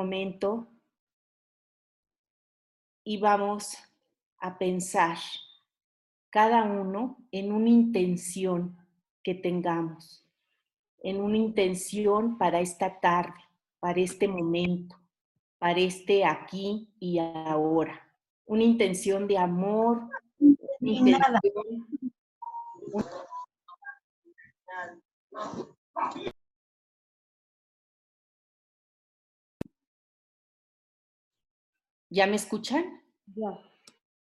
momento y vamos a pensar cada uno en una intención que tengamos, en una intención para esta tarde, para este momento, para este aquí y ahora. Una intención de amor, una intención, ¿Ya me escuchan? Ya.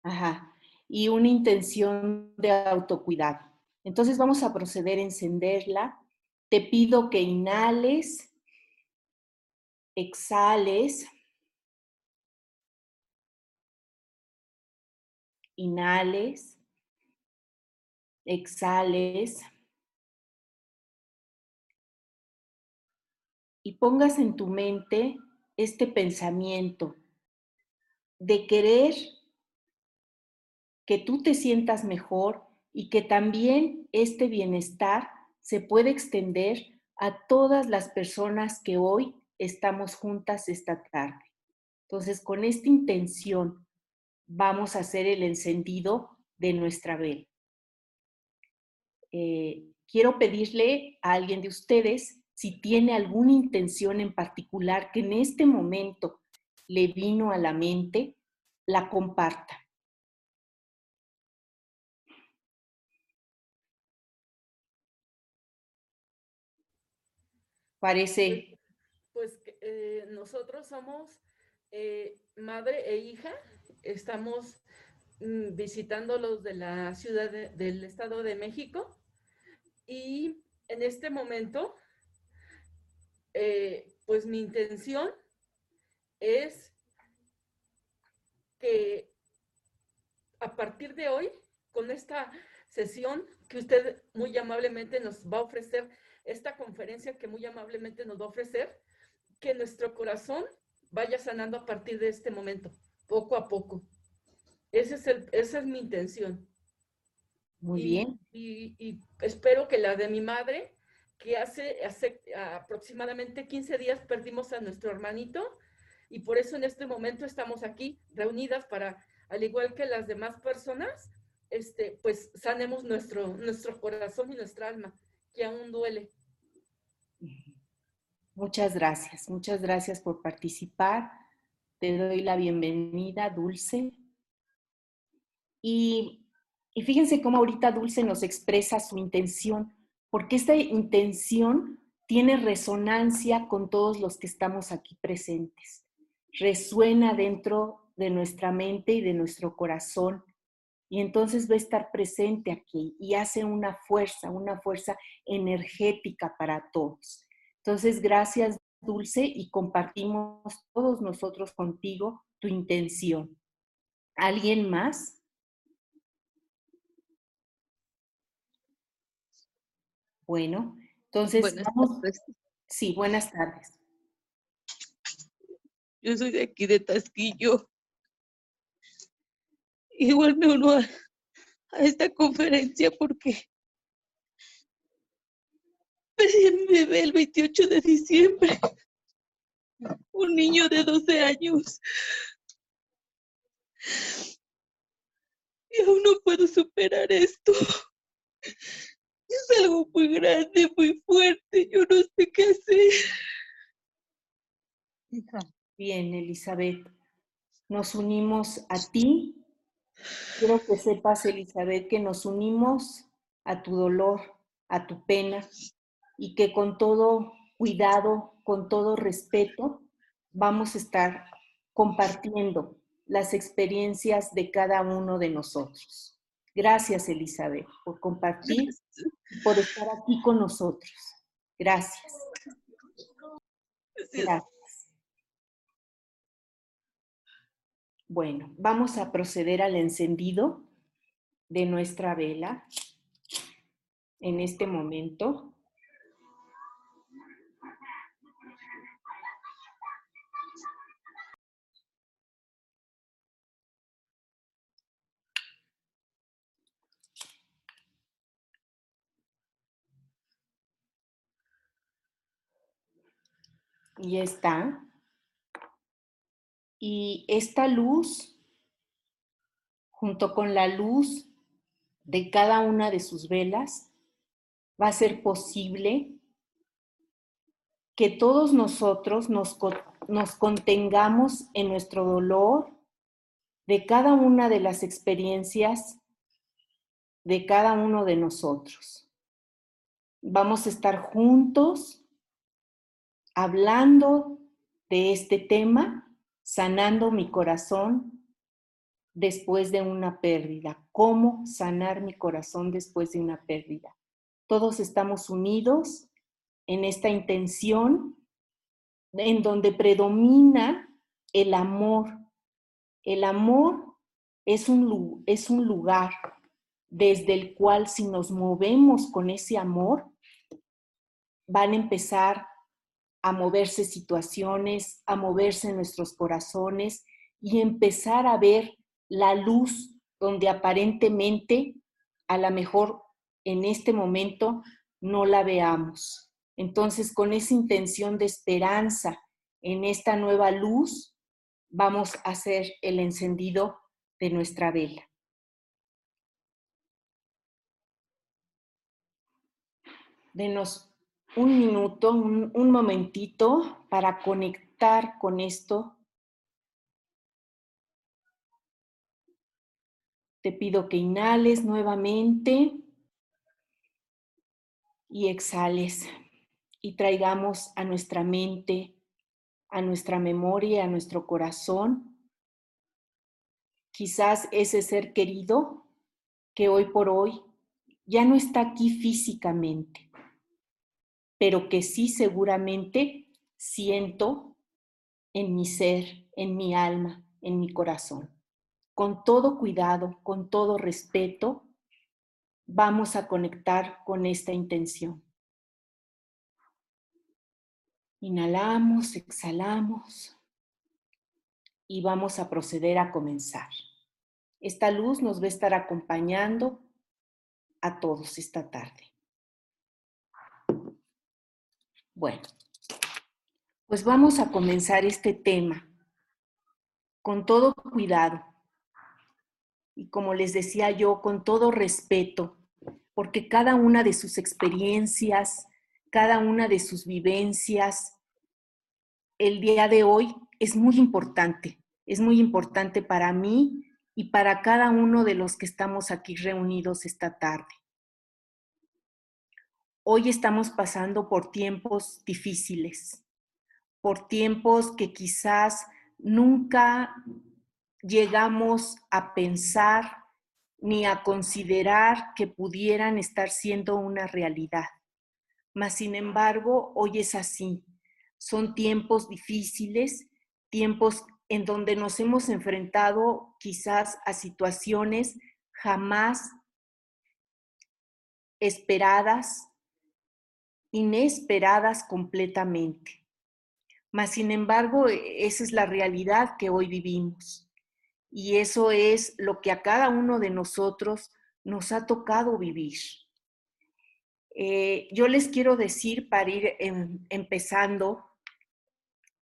Ajá. Y una intención de autocuidado. Entonces vamos a proceder a encenderla. Te pido que inhales, exhales, inhales, exhales y pongas en tu mente este pensamiento de querer que tú te sientas mejor y que también este bienestar se puede extender a todas las personas que hoy estamos juntas esta tarde. Entonces, con esta intención vamos a hacer el encendido de nuestra vela. Eh, quiero pedirle a alguien de ustedes si tiene alguna intención en particular que en este momento le vino a la mente, la comparta. Parece. Pues, pues eh, nosotros somos eh, madre e hija, estamos mm, visitando los de la ciudad del Estado de México y en este momento, eh, pues mi intención es que a partir de hoy, con esta sesión que usted muy amablemente nos va a ofrecer, esta conferencia que muy amablemente nos va a ofrecer, que nuestro corazón vaya sanando a partir de este momento, poco a poco. Ese es el, esa es mi intención. Muy bien. Y, y, espero que la de mi madre, que hace, hace aproximadamente 15 días perdimos a nuestro hermanito, y por eso en este momento estamos aquí reunidas para, al igual que las demás personas, este, pues sanemos nuestro, nuestro corazón y nuestra alma, que aún duele. Muchas gracias, muchas gracias por participar. Te doy la bienvenida, Dulce. Y, y fíjense cómo ahorita Dulce nos expresa su intención, porque esta intención tiene resonancia con todos los que estamos aquí presentes resuena dentro de nuestra mente y de nuestro corazón. Y entonces va a estar presente aquí y hace una fuerza, una fuerza energética para todos. Entonces, gracias Dulce y compartimos todos nosotros contigo tu intención. ¿Alguien más? Bueno, entonces vamos. Sí, buenas tardes. Yo soy de aquí de Tasquillo. Igual me uno a, esta conferencia porque me ve el 28 de diciembre. Un niño de 12 años. Y aún no puedo superar esto. Es algo muy grande, muy fuerte. Yo no sé qué hacer. Bien, Elizabeth. Nos unimos a ti. Quiero que sepas, Elizabeth, que nos unimos a tu dolor, a tu pena y que con todo cuidado, con todo respeto, vamos a estar compartiendo las experiencias de cada uno de nosotros. Gracias, Elizabeth, por compartir, por estar aquí con nosotros. Gracias. Gracias. Bueno, vamos a proceder al encendido de nuestra vela en este momento. Y está. Y esta luz, junto con la luz de cada una de sus velas, va a ser posible que todos nosotros nos, nos contengamos en nuestro dolor de cada una de las experiencias de cada uno de nosotros. Vamos a estar juntos hablando de este tema, sanando mi corazón después de una pérdida. ¿Cómo sanar mi corazón después de una pérdida? Todos estamos unidos en esta intención en donde predomina el amor. El amor es un, es un lugar desde el cual si nos movemos con ese amor, van a empezar a moverse situaciones, a moverse nuestros corazones y empezar a ver la luz donde aparentemente a lo mejor en este momento no la veamos. Entonces, con esa intención de esperanza en esta nueva luz, vamos a hacer el encendido de nuestra vela. Denos un minuto, un, momentito para conectar con esto. Te pido que inhales nuevamente y exhales y traigamos a nuestra mente, a nuestra memoria, a nuestro corazón, quizás ese ser querido que hoy por hoy ya no está aquí físicamente, pero que sí seguramente siento en mi ser, en mi alma, en mi corazón. Con todo cuidado, con todo respeto, vamos a conectar con esta intención. Inhalamos, exhalamos y vamos a proceder a comenzar. Esta luz nos va a estar acompañando a todos esta tarde. Bueno, pues vamos a comenzar este tema con todo cuidado y como les decía yo, con todo respeto, porque cada una de sus experiencias, cada una de sus vivencias, el día de hoy es muy importante, es muy importante para mí y para cada uno de los que estamos aquí reunidos esta tarde. Hoy estamos pasando por tiempos difíciles, por tiempos que quizás nunca llegamos a pensar ni a considerar que pudieran estar siendo una realidad. Mas, sin embargo, hoy es así. Son tiempos difíciles, tiempos en donde nos hemos enfrentado quizás a situaciones jamás esperadas, inesperadas completamente. Mas, sin embargo, esa es la realidad que hoy vivimos. Y eso es lo que a cada uno de nosotros nos ha tocado vivir. Eh, yo les quiero decir para ir em, empezando,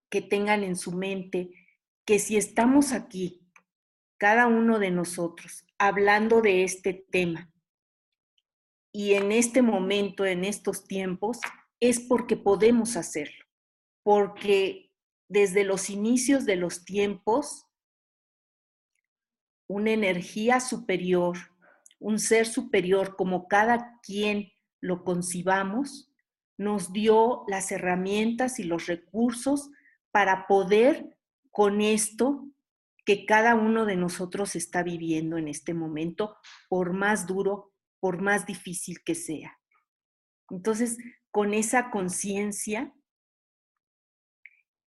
que tengan en su mente que si estamos aquí, cada uno de nosotros, hablando de este tema, y en este momento, en estos tiempos, es porque podemos hacerlo, porque desde los inicios de los tiempos, una energía superior, un ser superior, como cada quien lo concibamos, nos dio las herramientas y los recursos para poder con esto que cada uno de nosotros está viviendo en este momento, por más duro, por más difícil que sea. Entonces, con esa conciencia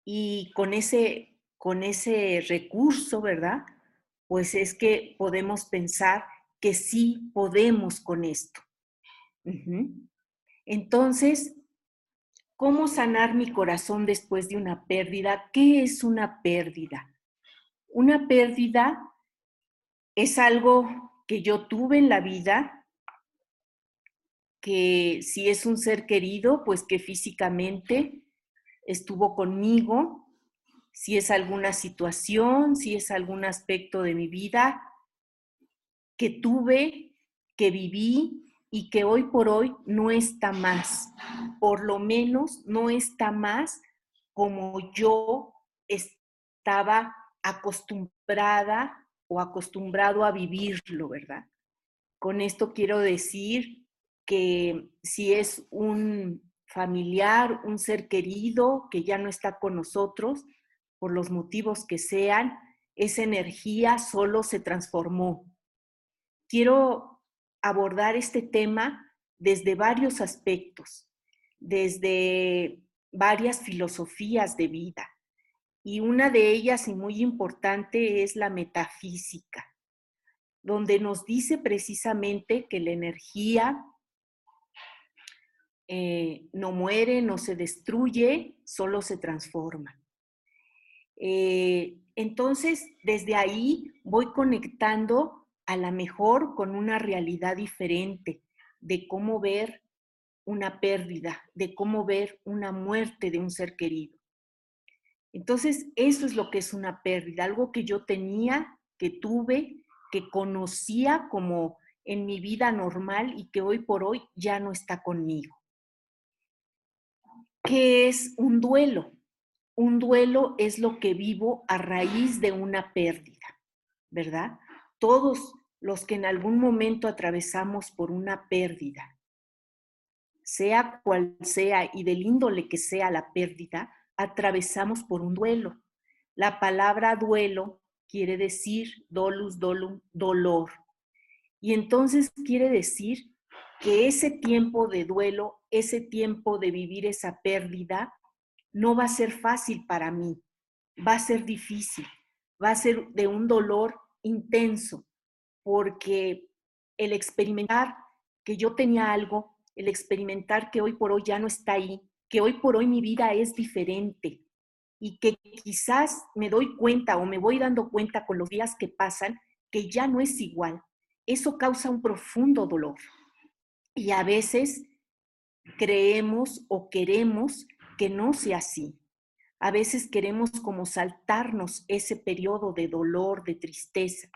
y con ese, con ese recurso, ¿verdad? pues es que podemos pensar que sí podemos con esto. Entonces, ¿cómo sanar mi corazón después de una pérdida? ¿Qué es una pérdida? Una pérdida es algo que yo tuve en la vida, que si es un ser querido, pues que físicamente estuvo conmigo si es alguna situación, si es algún aspecto de mi vida que tuve, que viví y que hoy por hoy no está más. Por lo menos no está más como yo estaba acostumbrada o acostumbrado a vivirlo, ¿verdad? Con esto quiero decir que si es un familiar, un ser querido que ya no está con nosotros, por los motivos que sean, esa energía solo se transformó. Quiero abordar este tema desde varios aspectos, desde varias filosofías de vida. Y una de ellas, y muy importante, es la metafísica, donde nos dice precisamente que la energía eh, no muere, no se destruye, solo se transforma. Eh, entonces, desde ahí voy conectando a la mejor con una realidad diferente de cómo ver una pérdida, de cómo ver una muerte de un ser querido. Entonces, eso es lo que es una pérdida, algo que yo tenía, que tuve, que conocía como en mi vida normal y que hoy por hoy ya no está conmigo. ¿Qué es un duelo? Un duelo es lo que vivo a raíz de una pérdida, ¿verdad? Todos los que en algún momento atravesamos por una pérdida, sea cual sea y del índole que sea la pérdida, atravesamos por un duelo. La palabra duelo quiere decir dolus, dolum, dolor. Y entonces quiere decir que ese tiempo de duelo, ese tiempo de vivir esa pérdida, no va a ser fácil para mí, va a ser difícil, va a ser de un dolor intenso, porque el experimentar que yo tenía algo, el experimentar que hoy por hoy ya no está ahí, que hoy por hoy mi vida es diferente y que quizás me doy cuenta o me voy dando cuenta con los días que pasan que ya no es igual. Eso causa un profundo dolor. Y a veces creemos o queremos que no sea así. A veces queremos como saltarnos ese periodo de dolor, de tristeza.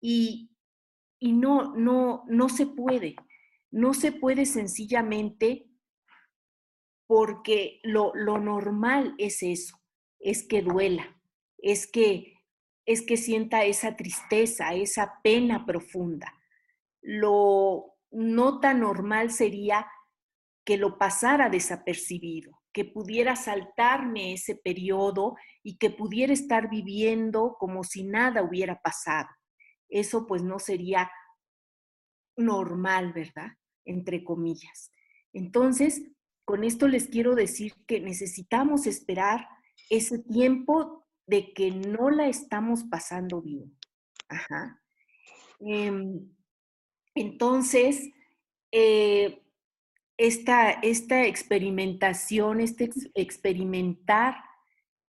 Y, y no, no, no se puede. No se puede sencillamente porque lo, lo normal es eso, es que duela, es que, es que sienta esa tristeza, esa pena profunda. Lo no tan normal sería que lo pasara desapercibido, que pudiera saltarme ese periodo y que pudiera estar viviendo como si nada hubiera pasado. Eso pues no sería normal, ¿verdad? Entre comillas. Entonces, con esto les quiero decir que necesitamos esperar ese tiempo de que no la estamos pasando bien. Ajá. Em, entonces, eh, esta, esta experimentación, este experimentar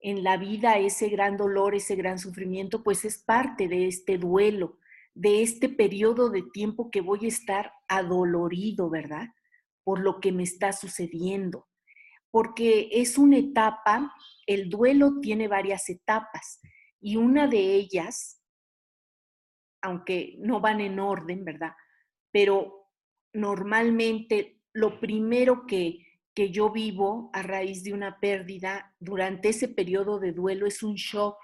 en la vida ese gran dolor, ese gran sufrimiento, pues es parte de este duelo, de este periodo de tiempo que voy a estar adolorido, ¿verdad? por lo que me está sucediendo, porque es una etapa, el duelo tiene varias etapas y una de ellas, aunque no van en orden, ¿verdad? Pero normalmente lo primero que, que yo vivo a raíz de una pérdida durante ese periodo de duelo es un shock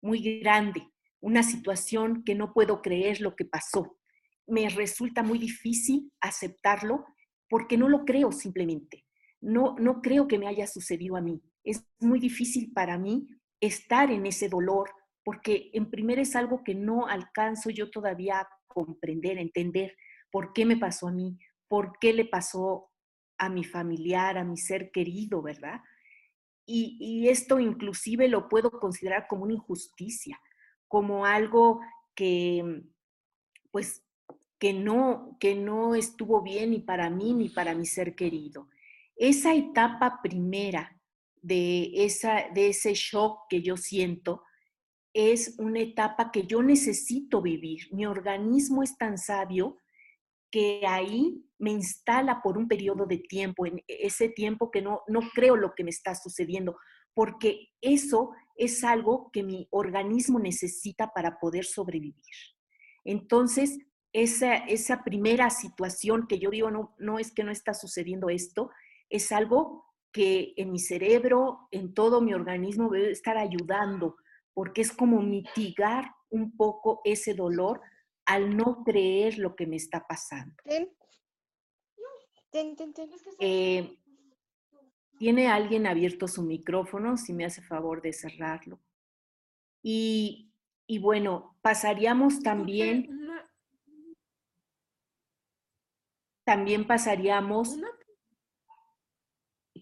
muy grande, una situación que no puedo creer lo que pasó. Me resulta muy difícil aceptarlo porque no lo creo simplemente. No, no creo que me haya sucedido a mí. Es muy difícil para mí estar en ese dolor porque en primer es algo que no alcanzo yo todavía a comprender, entender por qué me pasó a mí, por qué le pasó a mi familiar, a mi ser querido, ¿verdad? Y, esto inclusive lo puedo considerar como una injusticia, como algo que, pues, que no, que no estuvo bien ni para mí ni para mi ser querido. Esa etapa primera de, esa, de ese shock que yo siento es una etapa que yo necesito vivir. Mi organismo es tan sabio que ahí me instala por un periodo de tiempo, en ese tiempo que no, no creo lo que me está sucediendo, porque eso es algo que mi organismo necesita para poder sobrevivir. Entonces, esa, esa primera situación que yo digo, no, no es que no está sucediendo esto, es algo que en mi cerebro, en todo mi organismo debe estar ayudando, porque es como mitigar un poco ese dolor al no creer lo que me está pasando. Eh, ¿Tiene alguien abierto su micrófono? Si me hace favor de cerrarlo. Y, y bueno, pasaríamos también... También pasaríamos...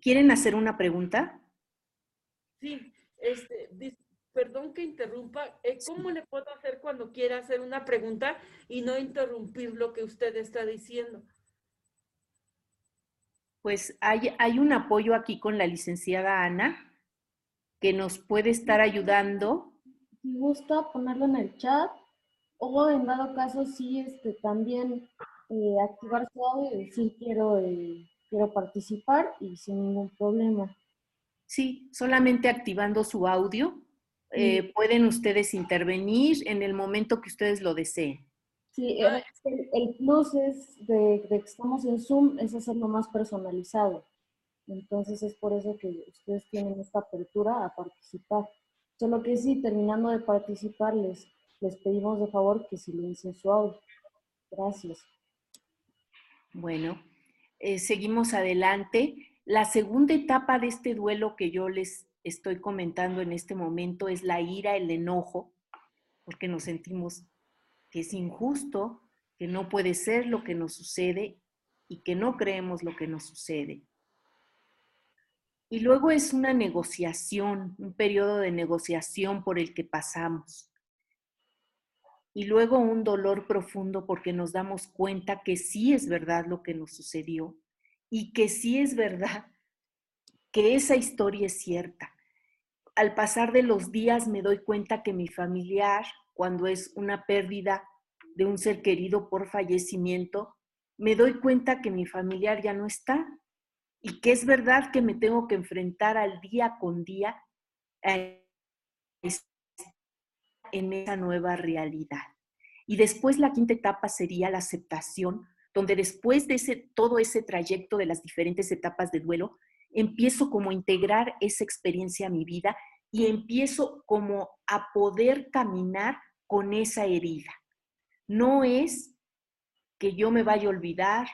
¿Quieren hacer una pregunta? Sí, este, perdón que interrumpa, eh, ¿cómo le puedo hacer cuando quiera hacer una pregunta y no interrumpir lo que usted está diciendo? Pues hay, hay un apoyo aquí con la licenciada Ana que nos puede estar ayudando. Si gusta ponerlo en el chat o en dado caso sí este, también eh, activar su audio y decir quiero, eh, quiero participar y sin ningún problema. Sí, solamente activando su audio eh, pueden ustedes intervenir en el momento que ustedes lo deseen. Sí, el, el plus es de, que estamos en Zoom, es hacerlo más personalizado. Entonces es por eso que ustedes tienen esta apertura a participar. Solo que sí, terminando de participar, les, les pedimos de favor que silencien su audio. Gracias. Bueno, eh, seguimos adelante. La segunda etapa de este duelo que yo les estoy comentando en este momento es la ira, el enojo, porque nos sentimos que es injusto, que no puede ser lo que nos sucede y que no creemos lo que nos sucede. Y luego es una negociación, un periodo de negociación por el que pasamos. Y luego un dolor profundo porque nos damos cuenta que sí es verdad lo que nos sucedió y que sí es verdad que esa historia es cierta al pasar de los días me doy cuenta que mi familiar, cuando es una pérdida de un ser querido por fallecimiento, me doy cuenta que mi familiar ya no está y que es verdad que me tengo que enfrentar al día con día en esa nueva realidad. Y después la quinta etapa sería la aceptación, donde después de ese, todo ese trayecto de las diferentes etapas de duelo, empiezo como a integrar esa experiencia a mi vida y empiezo como a poder caminar con esa herida. No es que yo me vaya a olvidar,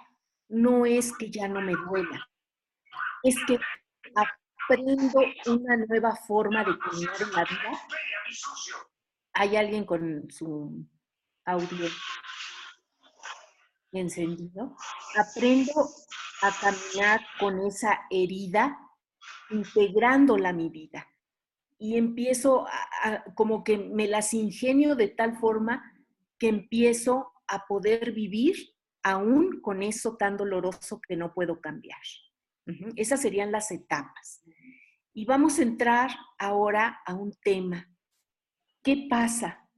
no es que ya no me duela, es que aprendo una nueva forma de caminar en la vida. Hay alguien con su audio encendido. Aprendo a caminar con esa herida, integrándola a mi vida. Y empiezo a, como que me las ingenio de tal forma que empiezo a poder vivir aún con eso tan doloroso que no puedo cambiar. Esas serían las etapas. Y vamos a entrar ahora a un tema. ¿Qué pasa?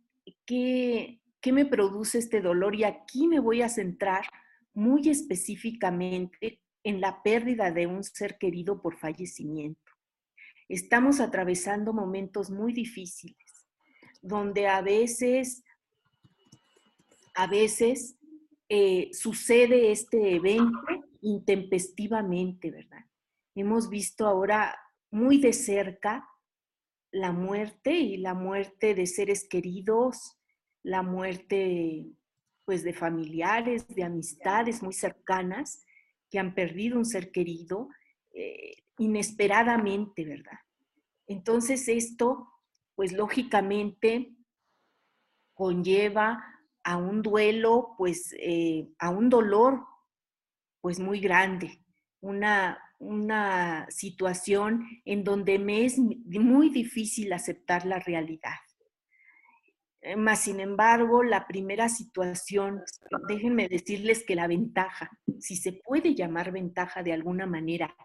¿Qué, ¿Qué me produce este dolor? Y aquí me voy a centrar muy específicamente en la pérdida de un ser querido por fallecimiento. Estamos atravesando momentos muy difíciles, donde a veces, a veces eh, sucede este evento intempestivamente, ¿verdad? Hemos visto ahora muy de cerca la muerte y la muerte de seres queridos, la muerte pues de familiares, de amistades muy cercanas que han perdido un ser querido eh, inesperadamente, ¿verdad? Entonces esto, pues lógicamente, conlleva a un duelo, pues eh, a un dolor, pues muy grande, una, una situación en donde me es muy difícil aceptar la realidad. Eh, más sin embargo, la primera situación, déjenme decirles que la ventaja, si se puede llamar ventaja de alguna manera,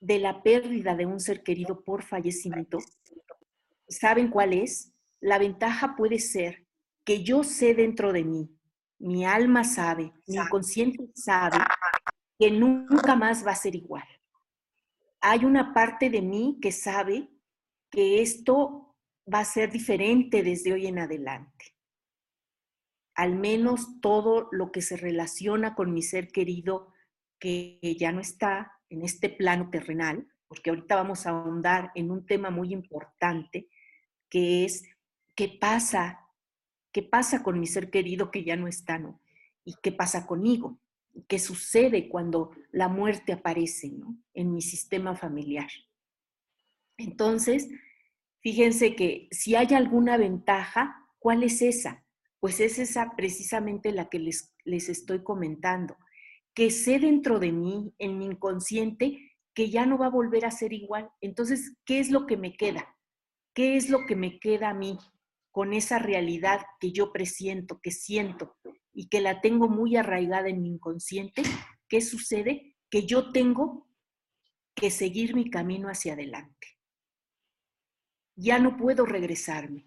de la pérdida de un ser querido por fallecimiento, ¿saben cuál es? La ventaja puede ser que yo sé dentro de mí, mi alma sabe, mi inconsciente sabe que nunca más va a ser igual. Hay una parte de mí que sabe que esto va a ser diferente desde hoy en adelante. Al menos todo lo que se relaciona con mi ser querido que ya no está en este plano terrenal, porque ahorita vamos a ahondar en un tema muy importante, que es qué pasa, qué pasa con mi ser querido que ya no está, ¿no? Y qué pasa conmigo, qué sucede cuando la muerte aparece, ¿no? En mi sistema familiar. Entonces, fíjense que si hay alguna ventaja, ¿cuál es esa? Pues es esa precisamente la que les, les estoy comentando, que sé dentro de mí, en mi inconsciente, que ya no va a volver a ser igual. Entonces, ¿qué es lo que me queda? ¿Qué es lo que me queda a mí con esa realidad que yo presiento, que siento y que la tengo muy arraigada en mi inconsciente? ¿Qué sucede? Que yo tengo que seguir mi camino hacia adelante ya no puedo regresarme.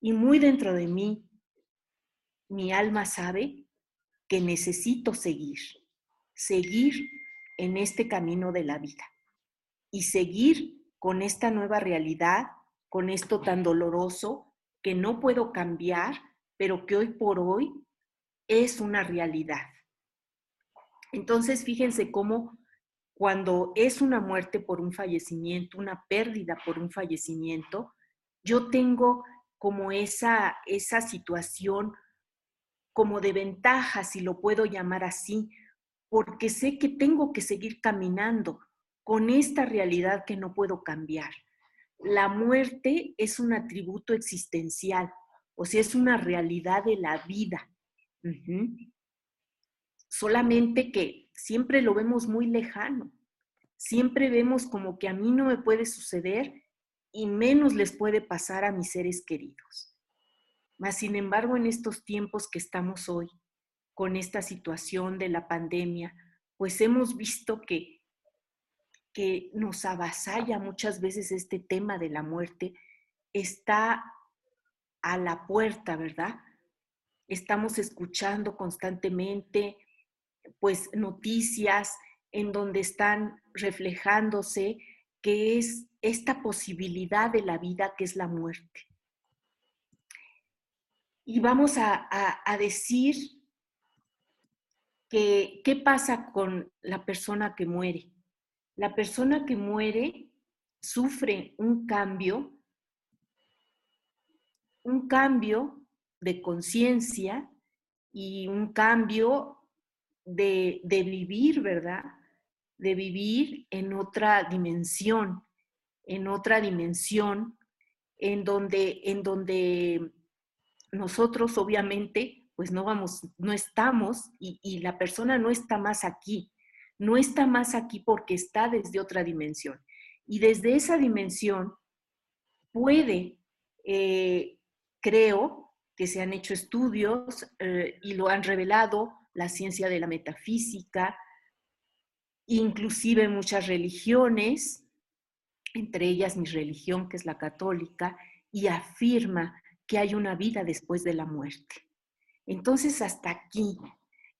Y muy dentro de mí, mi alma sabe que necesito seguir, seguir en este camino de la vida y seguir con esta nueva realidad, con esto tan doloroso que no puedo cambiar, pero que hoy por hoy es una realidad. Entonces, fíjense cómo cuando es una muerte por un fallecimiento, una pérdida por un fallecimiento, yo tengo como esa, esa situación como de ventaja, si lo puedo llamar así, porque sé que tengo que seguir caminando con esta realidad que no puedo cambiar. La muerte es un atributo existencial, o sea, es una realidad de la vida. Solamente que siempre lo vemos muy lejano. Siempre vemos como que a mí no me puede suceder y menos les puede pasar a mis seres queridos. Mas, sin embargo, en estos tiempos que estamos hoy, con esta situación de la pandemia, pues hemos visto que, que nos avasalla muchas veces este tema de la muerte, está a la puerta, ¿verdad? Estamos escuchando constantemente pues noticias en donde están reflejándose que es esta posibilidad de la vida que es la muerte. Y vamos a, decir que, qué pasa con la persona que muere. La persona que muere sufre un cambio, un cambio de conciencia y un cambio de, vivir, ¿verdad? De vivir en otra dimensión, en otra dimensión, en donde, en donde nosotros obviamente pues no vamos, no estamos y, y, la persona no está más aquí, no está más aquí porque está desde otra dimensión. Y desde esa dimensión puede, eh, creo que se han hecho estudios eh, y lo han revelado, la ciencia de la metafísica, inclusive muchas religiones, entre ellas mi religión, que es la católica, y afirma que hay una vida después de la muerte. Entonces, hasta aquí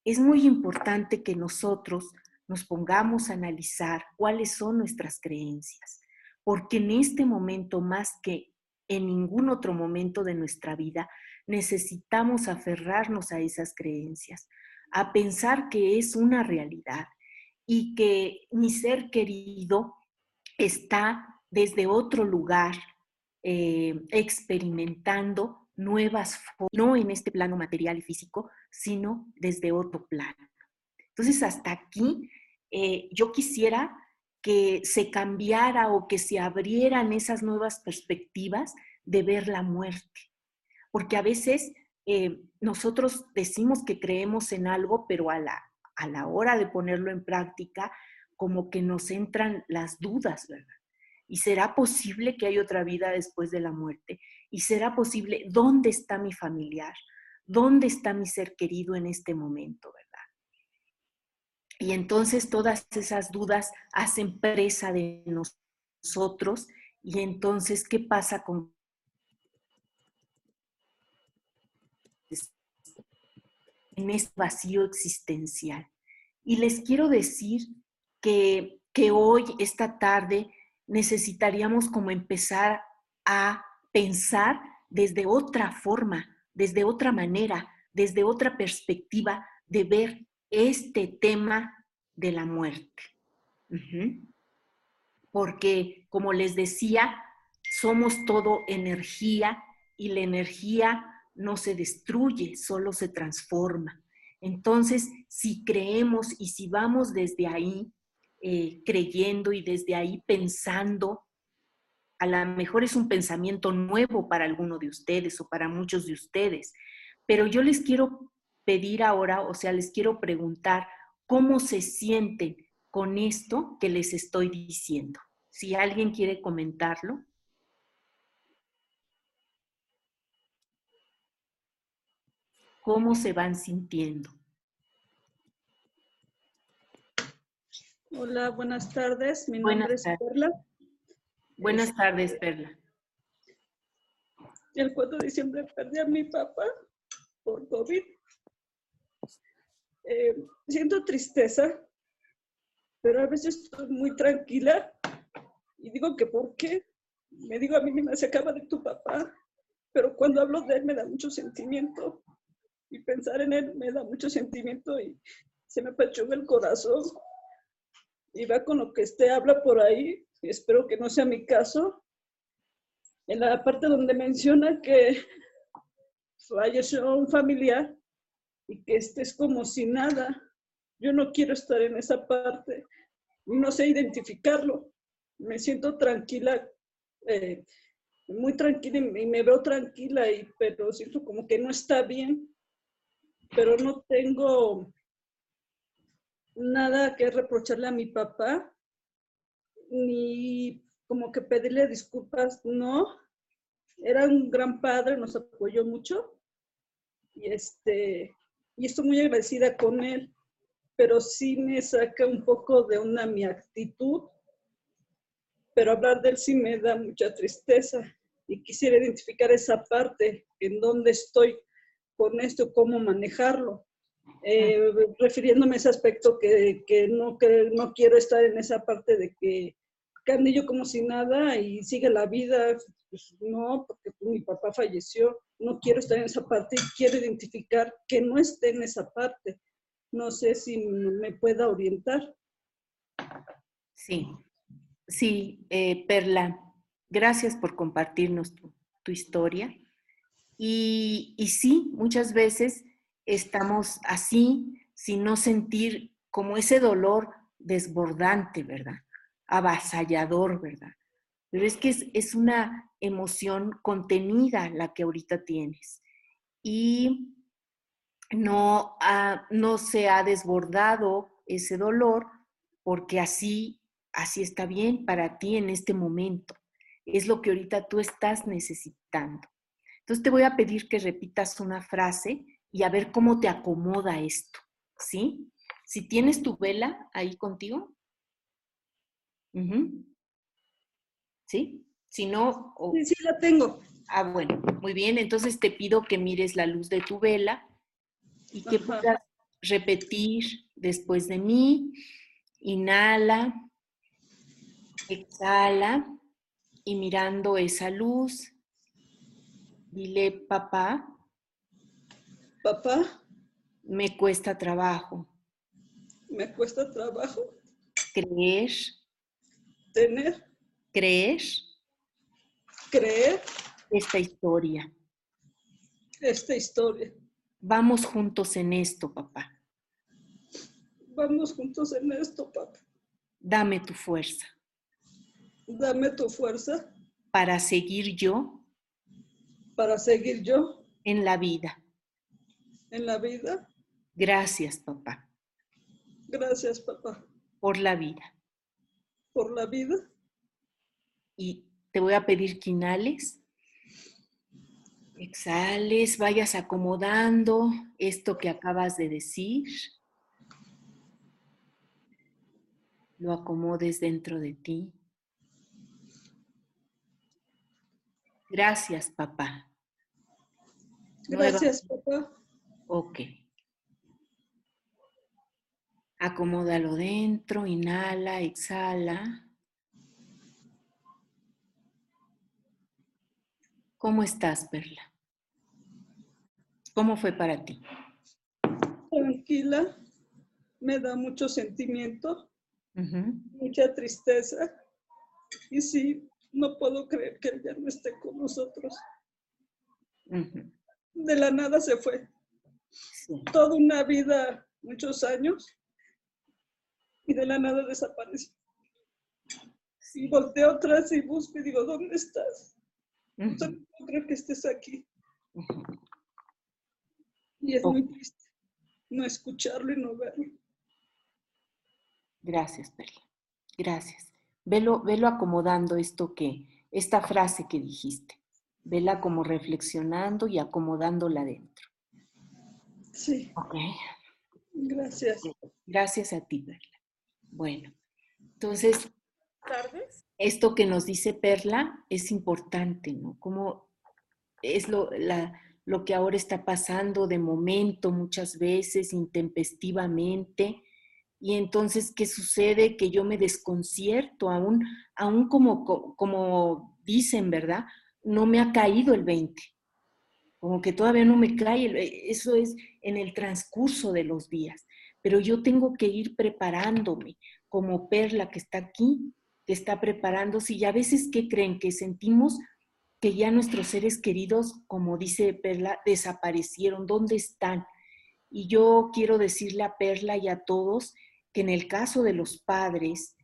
es muy importante que nosotros nos pongamos a analizar cuáles son nuestras creencias, porque en este momento, más que en ningún otro momento de nuestra vida, necesitamos aferrarnos a esas creencias, a pensar que es una realidad y que mi ser querido está desde otro lugar eh, experimentando nuevas formas, no en este plano material y físico, sino desde otro plano. Entonces, hasta aquí eh, yo quisiera que se cambiara o que se abrieran esas nuevas perspectivas de ver la muerte, porque a veces eh, nosotros decimos que creemos en algo, pero a la, a la hora de ponerlo en práctica, como que nos entran las dudas, ¿verdad? ¿Y será posible que hay otra vida después de la muerte? ¿Y será posible dónde está mi familiar? ¿Dónde está mi ser querido en este momento, verdad? Y entonces todas esas dudas hacen presa de nosotros. Y entonces, ¿qué pasa con en este vacío existencial. Y les quiero decir que, que hoy, esta tarde, necesitaríamos como empezar a pensar desde otra forma, desde otra manera, desde otra perspectiva de ver este tema de la muerte. Porque, como les decía, somos todo energía y la energía no se destruye, solo se transforma. Entonces, si creemos y si vamos desde ahí eh, creyendo y desde ahí pensando, a lo mejor es un pensamiento nuevo para alguno de ustedes o para muchos de ustedes, pero yo les quiero pedir ahora, o sea, les quiero preguntar cómo se sienten con esto que les estoy diciendo. Si alguien quiere comentarlo. ¿Cómo se van sintiendo? Hola, buenas tardes. Mi nombre es Perla. Buenas este, tardes, Perla. El 4 de diciembre perdí a mi papá por COVID. Eh, siento tristeza, pero a veces estoy muy tranquila y digo que ¿por qué? Me digo a mí misma, se acaba de tu papá, pero cuando hablo de él me da mucho sentimiento y pensar en él me da mucho sentimiento y se me pechuga el corazón y va con lo que esté habla por ahí, y espero que no sea mi caso, en la parte donde menciona que falleció un familiar y que este es como si nada. Yo no quiero estar en esa parte, no sé identificarlo. Me siento tranquila, eh, muy tranquila y me veo tranquila, y, pero siento como que no está bien, pero no tengo nada que reprocharle a mi papá, ni como que pedirle disculpas, no. Era un gran padre, nos apoyó mucho y este y estoy muy agradecida con él, pero sí me saca un poco de una mi actitud, pero hablar de él sí me da mucha tristeza y quisiera identificar esa parte, en dónde estoy con esto, cómo manejarlo. Eh, refiriéndome a ese aspecto que, que, no, que no quiero estar en esa parte de que cambie yo como si nada y sigue la vida, pues no, porque mi papá falleció, no quiero estar en esa parte y quiero identificar que no esté en esa parte. No sé si me pueda orientar. Sí, sí, eh, Perla, gracias por compartirnos tu, historia. Y, sí, muchas veces estamos así, sin no sentir como ese dolor desbordante, ¿verdad? Avasallador, ¿verdad? Pero es que es, una emoción contenida la que ahorita tienes. Y no, no se ha desbordado ese dolor porque así, así está bien para ti en este momento. Es lo que ahorita tú estás necesitando. Entonces te voy a pedir que repitas una frase y a ver cómo te acomoda esto, ¿sí? Si tienes tu vela ahí contigo. ¿Sí? Si no... Sí, sí, la tengo. Ah, bueno, muy bien. Entonces te pido que mires la luz de tu vela y que puedas repetir después de mí. Inhala, exhala y mirando esa luz, dile, papá, Papá. Me cuesta trabajo. Me cuesta trabajo. Creer. Tener. Creer. Creer. Esta historia. Esta historia. Vamos juntos en esto, papá. Vamos juntos en esto, papá. Dame tu fuerza. Dame tu fuerza. Para seguir yo. Para seguir yo. En la vida en la vida. Gracias, papá. Gracias, papá. Por la vida. Por la vida. Y te voy a pedir que inhales. Exhales, vayas acomodando esto que acabas de decir. Lo acomodes dentro de ti. Gracias, papá. Gracias, papá. Ok. Acomódalo dentro, inhala, exhala. ¿Cómo estás, Perla? ¿Cómo fue para ti? Tranquila, me da mucho sentimiento, mucha tristeza. Y sí, no puedo creer que él ya no esté con nosotros. De la nada se fue. Toda una vida, muchos años, y de la nada desapareció. Y volteo atrás y busco y digo, ¿dónde estás? No creo que estés aquí. Y es muy triste no escucharlo y no verlo. Gracias, Perla. Gracias. Velo, velo acomodando esto que, esta frase que dijiste. Vela como reflexionando y acomodándola dentro. Sí. Ok. Gracias. Gracias a ti, Perla. Bueno, entonces, esto que nos dice Perla es importante, ¿no? Como es lo, la, lo que ahora está pasando de momento, muchas veces, intempestivamente. Y entonces, ¿qué sucede? Que yo me desconcierto, aún, aún como, como dicen, ¿verdad? No me ha caído el 20. Como que todavía no me cae. Eso es en el transcurso de los días. Pero yo tengo que ir preparándome, como Perla que está aquí, que está preparándose. Y a veces, ¿qué creen? Que sentimos que ya nuestros seres queridos, como dice Perla, desaparecieron. ¿Dónde están? Y yo quiero decirle a Perla y a todos que en el caso de los padres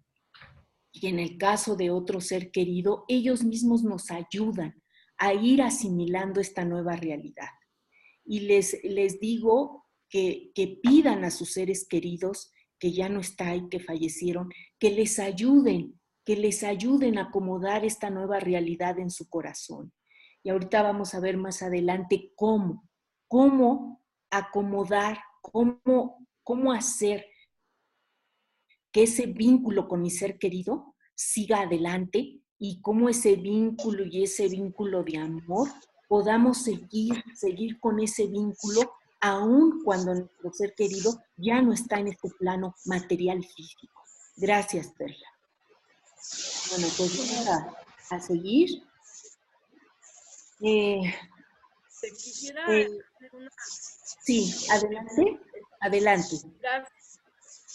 y en el caso de otro ser querido, ellos mismos nos ayudan a ir asimilando esta nueva realidad. Y les, les digo que, que pidan a sus seres queridos que ya no están y que fallecieron, que les ayuden que les ayuden a acomodar esta nueva realidad en su corazón. Y ahorita vamos a ver más adelante cómo, cómo acomodar, cómo, cómo hacer que ese vínculo con mi ser querido siga adelante y cómo ese vínculo y ese vínculo de amor podamos seguir, seguir con ese vínculo aun cuando nuestro ser querido ya no está en este plano material físico. Gracias, Perla. Bueno, pues vamos a, seguir. Eh, quisiera eh, Sí, adelante, adelante.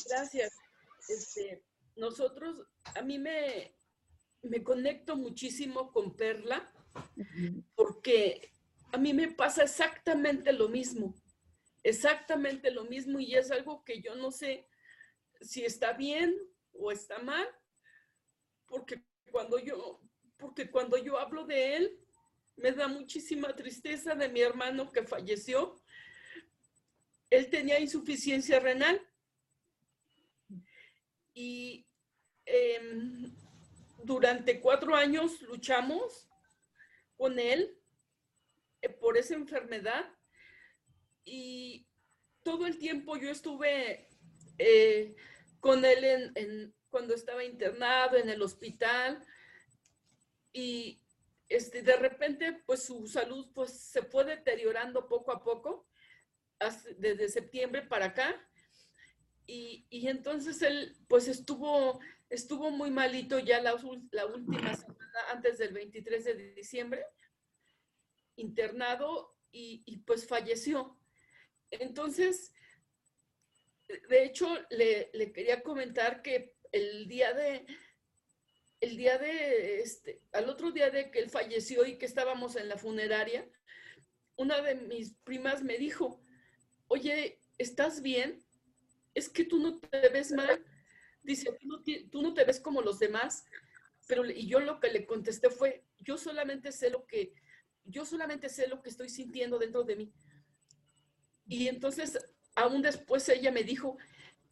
Gracias. Este, nosotros, a mí me, me conecto muchísimo con Perla porque a mí me pasa exactamente lo mismo, exactamente lo mismo y es algo que yo no sé si está bien o está mal, porque cuando yo, porque cuando yo hablo de él, me da muchísima tristeza de mi hermano que falleció. Él tenía insuficiencia renal y em, durante cuatro años luchamos con él eh, por esa enfermedad y todo el tiempo yo estuve eh, con él cuando estaba internado en el hospital y este, de repente pues su salud pues se fue deteriorando poco a poco desde septiembre para acá y, y, entonces él pues estuvo estuvo muy malito ya la, la última semana antes del 23 de diciembre internado y, y pues falleció entonces de hecho le, le quería comentar que el día de, el día de, este, al otro día de que él falleció y que estábamos en la funeraria, una de mis primas me dijo, oye, ¿estás bien? Es que tú no te ves mal. Dice, tú no, te ves como los demás. Pero, y yo lo que le contesté fue, yo solamente sé lo que, yo solamente sé lo que estoy sintiendo dentro de mí. Y entonces, aún después ella me dijo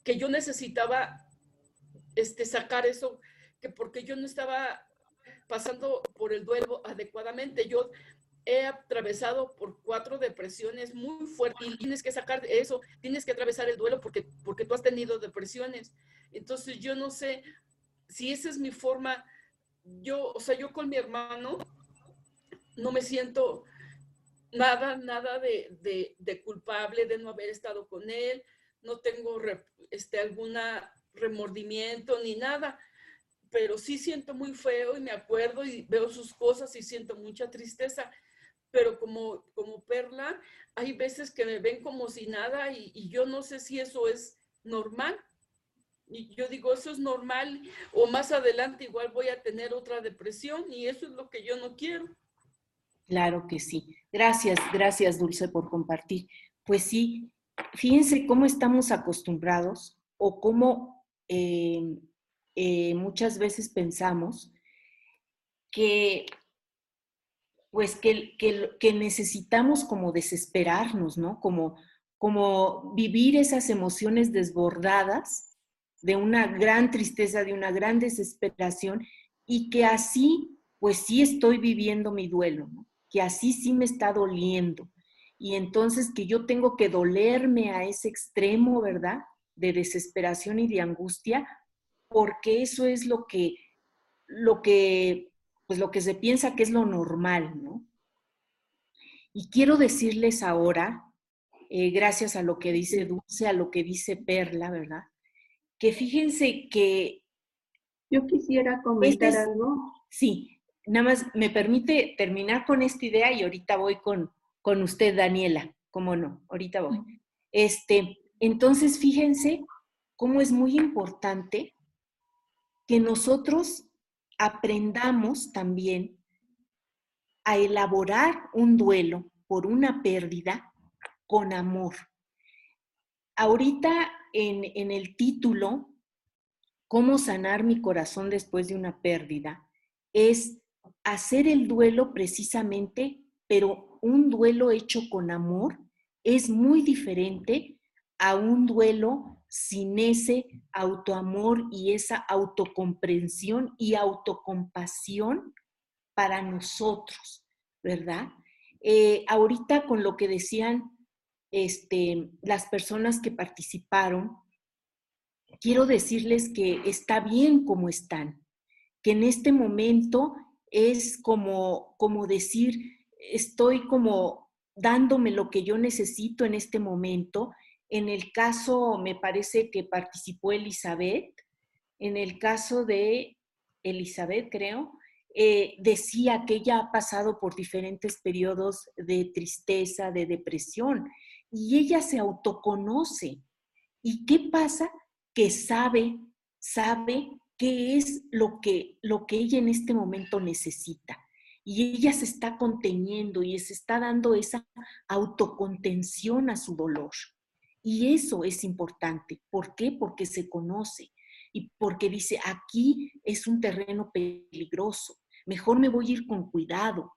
que yo necesitaba este, sacar eso, que porque yo no estaba pasando por el duelo adecuadamente. Yo he atravesado por cuatro depresiones muy fuertes y tienes que sacar eso, tienes que atravesar el duelo porque, porque tú has tenido depresiones. Entonces yo no sé si esa es mi forma, yo, o sea, yo con mi hermano no me siento nada, nada de, de, de culpable de no haber estado con él, no tengo este, alguna remordimiento ni nada, pero sí siento muy feo y me acuerdo y veo sus cosas y siento mucha tristeza. Pero como, como Perla, hay veces que me ven como si nada y, yo no sé si eso es normal. Y yo digo, eso es normal o más adelante igual voy a tener otra depresión y eso es lo que yo no quiero. Claro que sí. Gracias, gracias Dulce por compartir. Pues sí, fíjense cómo estamos acostumbrados o cómo eh, eh, muchas veces pensamos que pues que, que, necesitamos como desesperarnos, ¿no? Como, como vivir esas emociones desbordadas de una gran tristeza, de una gran desesperación y que así, pues sí estoy viviendo mi duelo, que así sí me está doliendo. Y entonces que yo tengo que dolerme a ese extremo, ¿verdad? De desesperación y de angustia, porque eso es lo que, lo que, pues lo que se piensa que es lo normal, ¿no? Y quiero decirles ahora, eh, gracias a lo que dice Dulce, a lo que dice Perla, ¿verdad? Que fíjense que... Yo quisiera comentar algo. Sí, nada más me permite terminar con esta idea y ahorita voy con, con usted, Daniela. ¿Cómo no? Ahorita voy. Este, entonces, fíjense cómo es muy importante que nosotros aprendamos también a elaborar un duelo por una pérdida con amor. Ahorita en, en el título, ¿Cómo sanar mi corazón después de una pérdida? es hacer el duelo precisamente, pero un duelo hecho con amor es muy diferente a un duelo sin ese autoamor y esa autocomprensión y autocompasión para nosotros, ¿verdad? Eh, ahorita con lo que decían este, las personas que participaron, quiero decirles que está bien como están, que en este momento es como, como decir, estoy como dándome lo que yo necesito en este momento. En el caso, me parece que participó Elizabeth, en el caso de Elizabeth, creo, eh, decía que ella ha pasado por diferentes periodos de tristeza, de depresión, y ella se autoconoce. ¿Y qué pasa? Que sabe, sabe qué es lo que, lo que ella en este momento necesita. Y ella se está conteniendo y se está dando esa autocontención a su dolor. Y eso es importante. ¿Por qué? Porque se conoce y porque dice, aquí es un terreno peligroso, mejor me voy a ir con cuidado.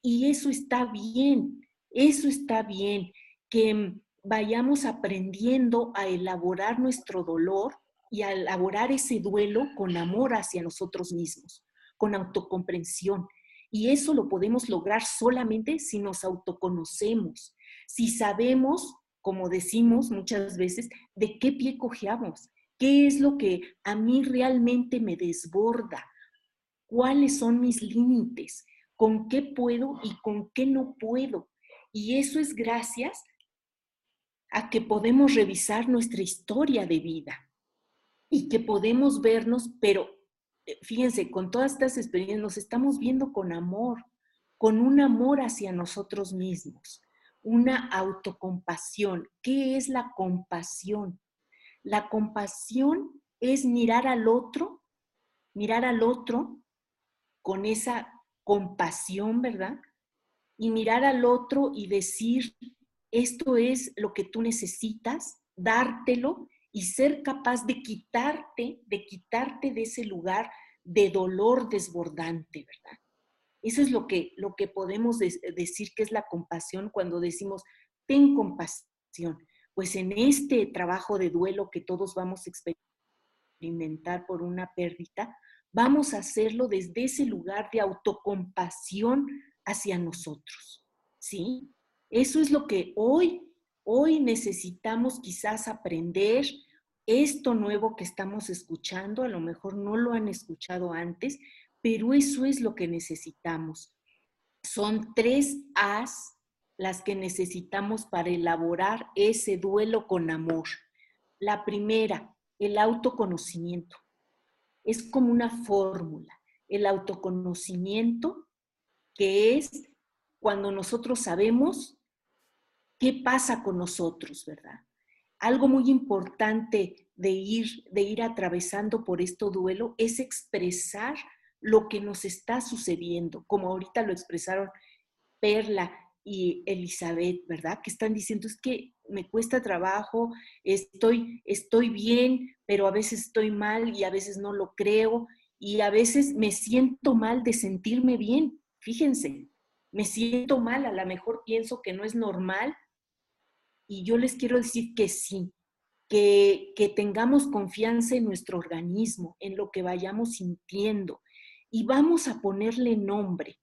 Y eso está bien, eso está bien, que vayamos aprendiendo a elaborar nuestro dolor y a elaborar ese duelo con amor hacia nosotros mismos, con autocomprensión. Y eso lo podemos lograr solamente si nos autoconocemos, si sabemos, como decimos muchas veces, de qué pie cojeamos, qué es lo que a mí realmente me desborda, cuáles son mis límites, con qué puedo y con qué no puedo. Y eso es gracias a que podemos revisar nuestra historia de vida y que podemos vernos, pero eh, fíjense, con todas estas experiencias nos estamos viendo con amor, con un amor hacia nosotros mismos, una autocompasión. ¿Qué es la compasión? La compasión es mirar al otro, mirar al otro con esa compasión, ¿verdad? Y mirar al otro y decir, esto es lo que tú necesitas, dártelo y ser capaz de quitarte, de quitarte de ese lugar de dolor desbordante, ¿verdad? Eso es lo que, lo que podemos decir que es la compasión cuando decimos, ten compasión. Pues en este trabajo de duelo que todos vamos a experimentar por una pérdida, vamos a hacerlo desde ese lugar de autocompasión hacia nosotros. ¿Sí? Eso es lo que hoy Hoy necesitamos quizás aprender esto nuevo que estamos escuchando, a lo mejor no lo han escuchado antes, pero eso es lo que necesitamos. Son tres As las que necesitamos para elaborar ese duelo con amor. La primera, el autoconocimiento. es como una fórmula, el autoconocimiento, que es cuando nosotros sabemos qué pasa con nosotros, ¿verdad? Algo muy importante de ir, de ir atravesando por este duelo es expresar lo que nos está sucediendo, como ahorita lo expresaron Perla y Elizabeth, ¿verdad? Que están diciendo, es que me cuesta trabajo, estoy, estoy bien, pero a veces estoy mal y a veces no lo creo y a veces me siento mal de sentirme bien. Fíjense, me siento mal, a lo mejor pienso que no es normal y yo les quiero decir que sí, que, que tengamos confianza en nuestro organismo, en lo que vayamos sintiendo y vamos a ponerle nombre.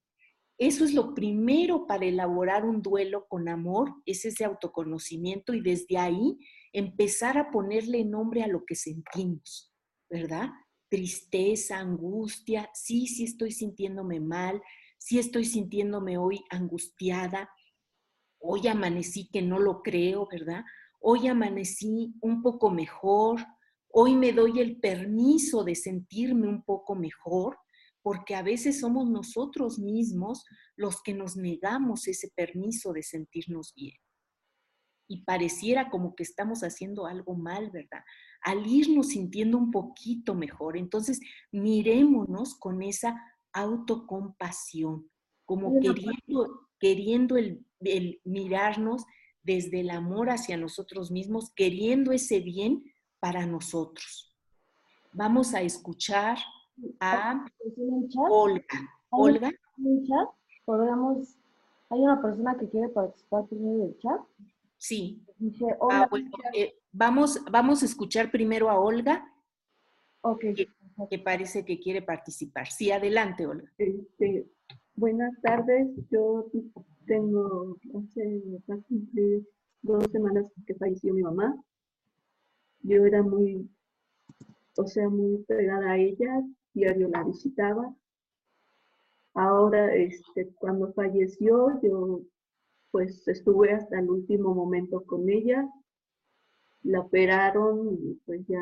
Eso es lo primero para elaborar un duelo con amor, es ese autoconocimiento y desde ahí empezar a ponerle nombre a lo que sentimos, ¿verdad? Tristeza, angustia, sí, sí estoy sintiéndome mal, sí estoy sintiéndome hoy angustiada, hoy amanecí que no lo creo, ¿verdad? Hoy amanecí un poco mejor, hoy me doy el permiso de sentirme un poco mejor porque a veces somos nosotros mismos los que nos negamos ese permiso de sentirnos bien. Y pareciera como que estamos haciendo algo mal, ¿verdad? Al irnos sintiendo un poquito mejor. Entonces, mirémonos con esa autocompasión, como queriendo, queriendo el, el mirarnos desde el amor hacia nosotros mismos, queriendo ese bien para nosotros. Vamos a escuchar a Olga. Olga. chat? ¿Podríamos, hay una persona que quiere participar primero del chat? Sí. Ah, eh, vamos, vamos a escuchar primero a Olga. Ok. Que, parece que quiere participar. Sí, adelante, Olga. Este, buenas tardes. Yo tengo hace dos semanas que falleció mi mamá. Yo era muy, o sea, muy pegada a ella diario la visitaba. Ahora, este, cuando falleció, yo pues estuve hasta el último momento con ella. La operaron y pues ya,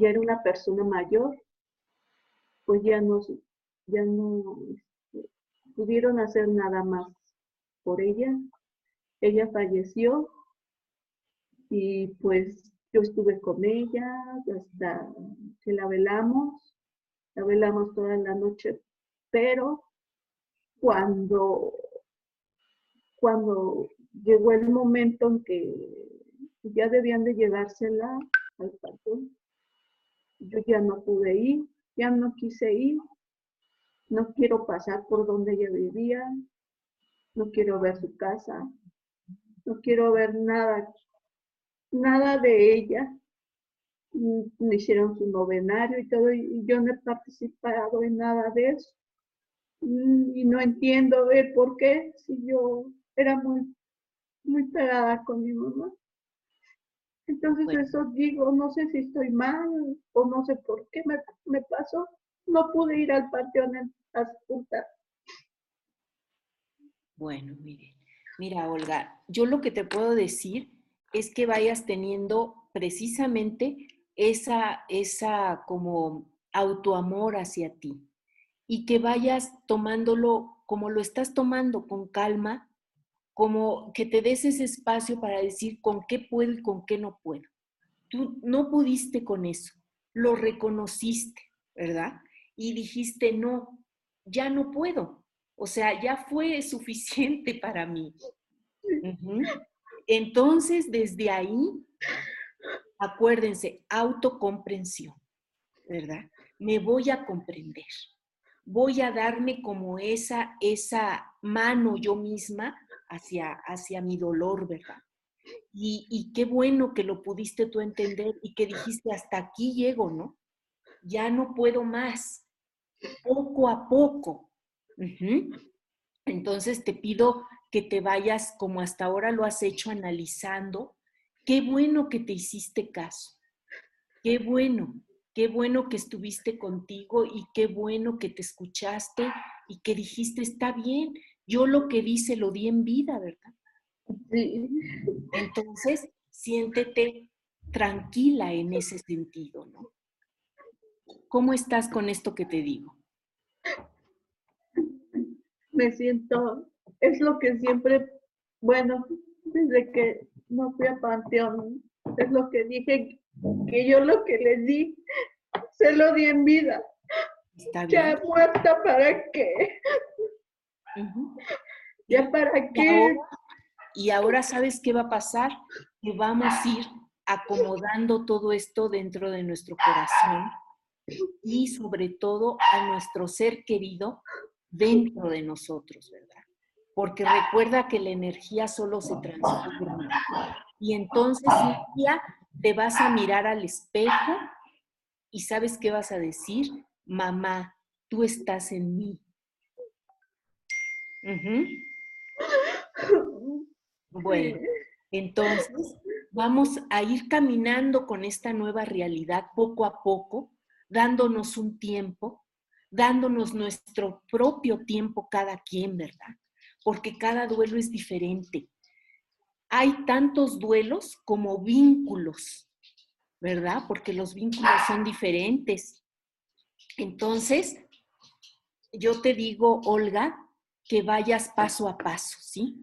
ya era una persona mayor. Pues ya no, ya no este, pudieron hacer nada más por ella. Ella falleció y pues yo estuve con ella hasta que la velamos, la velamos toda la noche, pero cuando, cuando llegó el momento en que ya debían de llevársela al patrón, yo ya no pude ir, ya no quise ir, no quiero pasar por donde ella vivía, no quiero ver su casa, no quiero ver nada nada de ella. Me hicieron su novenario y todo, y yo no he participado en nada de eso. Y no entiendo ver por qué, si yo era muy, muy pegada con mi mamá. Entonces eso digo, no sé si estoy mal o no sé por qué me, me pasó. No pude ir al panteón a sepultar. Bueno, mire, mira Olga, yo lo que te puedo decir es que vayas teniendo precisamente esa, esa como autoamor hacia ti y que vayas tomándolo como lo estás tomando, con calma, como que te des ese espacio para decir con qué puedo y con qué no puedo. Tú no pudiste con eso, lo reconociste, ¿verdad? Y dijiste, no, ya no puedo. O sea, ya fue suficiente para mí. Entonces, desde ahí, acuérdense, autocomprensión, ¿verdad? Me voy a comprender. Voy a darme como esa, esa mano yo misma hacia, hacia mi dolor, ¿verdad? Y, y, qué bueno que lo pudiste tú entender y que dijiste, hasta aquí llego, ¿no? Ya no puedo más, poco a poco. Entonces te pido que te vayas como hasta ahora lo has hecho analizando. Qué bueno que te hiciste caso. Qué bueno, qué bueno que estuviste contigo y qué bueno que te escuchaste y que dijiste, está bien, yo lo que dice lo di en vida, ¿verdad? Sí. Entonces, siéntete tranquila en ese sentido, ¿no? ¿Cómo estás con esto que te digo? Me siento, es lo que siempre, bueno, desde que no fui a Panteón, es lo que dije, que yo lo que le di, se lo di en vida. Está bien. Ya muerta, ¿para qué? ¿Ya para Y qué? ahora, y ahora sabes qué va a pasar, que vamos a ir acomodando todo esto dentro de nuestro corazón y sobre todo a nuestro ser querido dentro de nosotros, ¿verdad? Porque recuerda que la energía solo se transforma. Y entonces un día te vas a mirar al espejo y sabes qué vas a decir, mamá, tú estás en mí. Bueno, entonces vamos a ir caminando con esta nueva realidad poco a poco, dándonos un tiempo, dándonos nuestro propio tiempo cada quien, ¿verdad? Porque cada duelo es diferente. Hay tantos duelos como vínculos, ¿verdad? Porque los vínculos son diferentes. Entonces, yo te digo, Olga, que vayas paso a paso, ¿sí?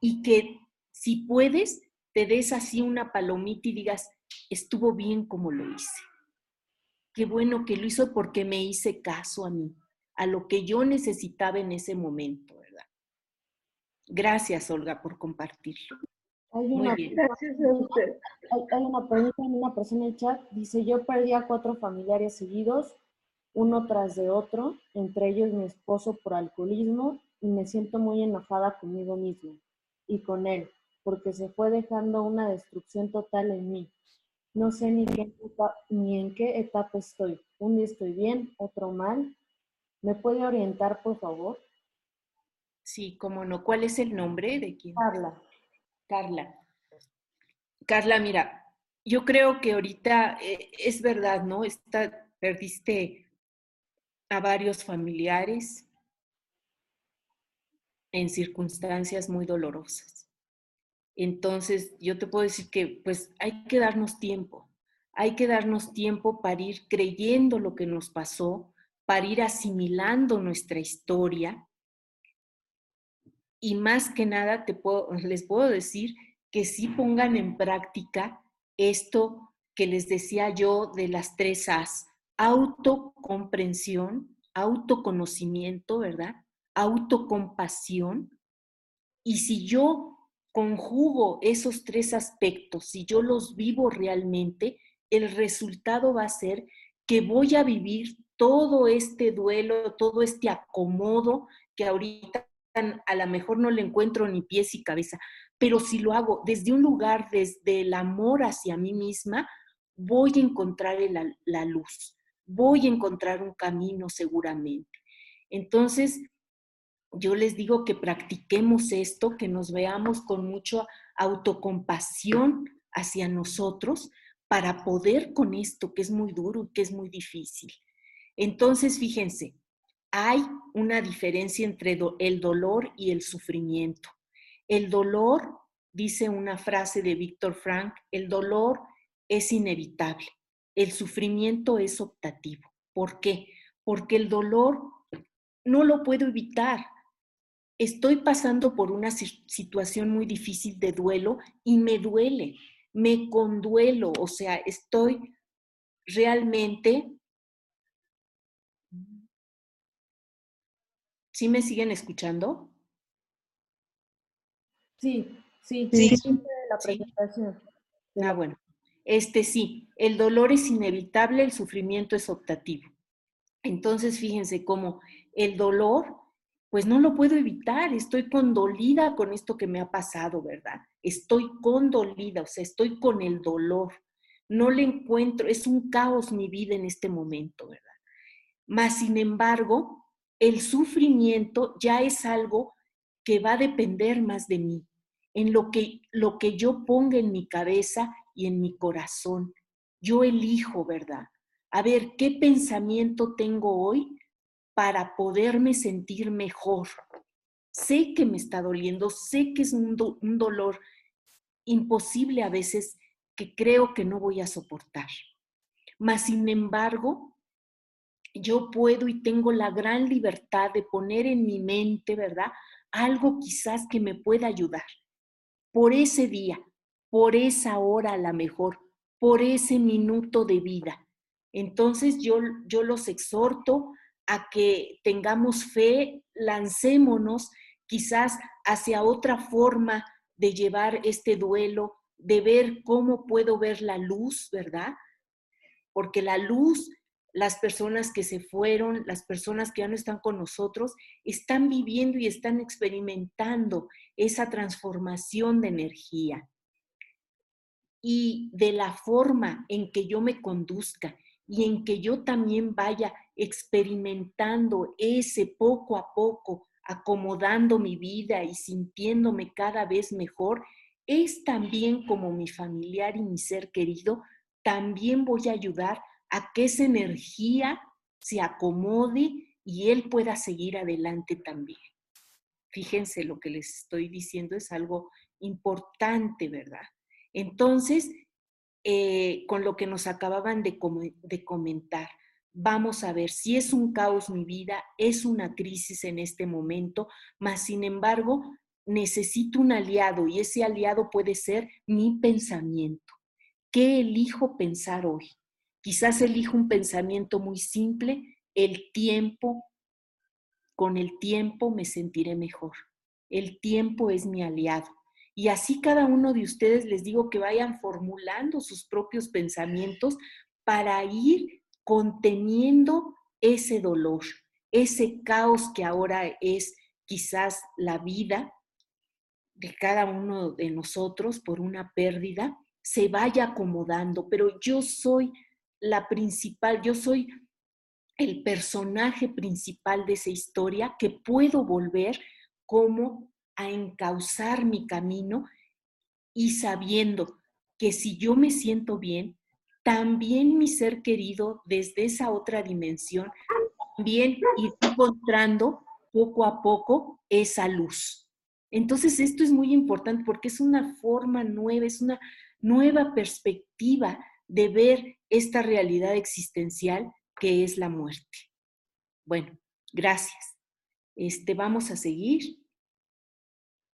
Y que si puedes, te des así una palomita y digas, estuvo bien como lo hice. Qué bueno que lo hizo porque me hice caso a mí, a lo que yo necesitaba en ese momento. Gracias, Olga, por compartirlo. Hay Muy una, bien. Gracias a usted. hay, hay una pregunta en una persona en el chat. Dice, yo perdí a cuatro familiares seguidos, uno tras de otro, entre ellos mi esposo por alcoholismo, y me siento muy enojada conmigo misma y con él, porque se fue dejando una destrucción total en mí. No sé ni, qué ni en qué etapa estoy. Un día estoy bien, otro mal. ¿Me puede orientar, por favor? Sí, cómo no. ¿Cuál es el nombre de quién? Carla. Carla. Carla, mira, yo creo que ahorita eh, es verdad, ¿no? Está, perdiste a varios familiares en circunstancias muy dolorosas. Entonces, yo te puedo decir que pues hay que darnos tiempo, hay que darnos tiempo para ir creyendo lo que nos pasó, para ir asimilando nuestra historia. Y más que nada, te les puedo decir que sí pongan en práctica esto que les decía yo de las tres A's, autocomprensión, autoconocimiento, ¿verdad? Autocompasión. Y si yo conjugo esos tres aspectos, si yo los vivo realmente, el resultado va a ser que voy a vivir todo este duelo, todo este acomodo que ahorita a lo mejor no le encuentro ni pies y cabeza, pero si lo hago desde un lugar, desde el amor hacia mí misma, voy a encontrar la, la luz, voy a encontrar un camino seguramente. Entonces, yo les digo que practiquemos esto, que nos veamos con mucha autocompasión hacia nosotros para poder con esto que es muy duro y que es muy difícil. Entonces, fíjense, hay una diferencia entre el dolor y el sufrimiento. El dolor, dice una frase de Víctor Frank, el dolor es inevitable, el sufrimiento es optativo. ¿Por qué? Porque el dolor no lo puedo evitar. Estoy pasando por una situación muy difícil de duelo y me duele, me conduelo, o sea, estoy realmente ¿Sí me siguen escuchando? Sí, sí, Sí. sí. La Sí. presentación. Ah, bueno. Este sí, el dolor es inevitable, el sufrimiento es optativo. Entonces, fíjense cómo el dolor, pues no lo puedo evitar, estoy condolida con esto que me ha pasado, ¿verdad? Estoy condolida, o sea, estoy con el dolor. No le encuentro, es un caos mi vida en este momento, ¿verdad? Más sin embargo, el sufrimiento ya es algo que va a depender más de mí, en lo que, lo que yo ponga en mi cabeza y en mi corazón. Yo elijo, ¿verdad? A ver, ¿qué pensamiento tengo hoy para poderme sentir mejor? Sé que me está doliendo, sé que es un, un dolor imposible a veces que creo que no voy a soportar. Mas, sin embargo, yo puedo y tengo la gran libertad de poner en mi mente, ¿verdad? Algo quizás que me pueda ayudar por ese día, por esa hora a la mejor, por ese minuto de vida. Entonces yo, yo los exhorto a que tengamos fe, lancémonos quizás hacia otra forma de llevar este duelo, de ver cómo puedo ver la luz, ¿verdad? Porque la luz, las personas que se fueron, las personas que ya no están con nosotros, están viviendo y están experimentando esa transformación de energía. Y de la forma en que yo me conduzca y en que yo también vaya experimentando ese poco a poco, acomodando mi vida y sintiéndome cada vez mejor, es también como mi familiar y mi ser querido, también voy a ayudar a que esa energía se acomode y él pueda seguir adelante también. Fíjense lo que les estoy diciendo es algo importante, ¿verdad? Entonces, eh, con lo que nos acababan de, de comentar, vamos a ver si es un caos mi vida, es una crisis en este momento, mas sin embargo, necesito un aliado y ese aliado puede ser mi pensamiento. ¿Qué elijo pensar hoy? Quizás elijo un pensamiento muy simple, el tiempo, con el tiempo me sentiré mejor. El tiempo es mi aliado. Y así cada uno de ustedes les digo que vayan formulando sus propios pensamientos para ir conteniendo ese dolor, ese caos que ahora es quizás la vida de cada uno de nosotros por una pérdida, se vaya acomodando, pero yo soy la principal, yo soy el personaje principal de esa historia que puedo volver como a encauzar mi camino y sabiendo que si yo me siento bien, también mi ser querido desde esa otra dimensión, también ir encontrando poco a poco esa luz. Entonces esto es muy importante porque es una forma nueva, es una nueva perspectiva de ver esta realidad existencial que es la muerte. Bueno, gracias. Este, vamos a seguir.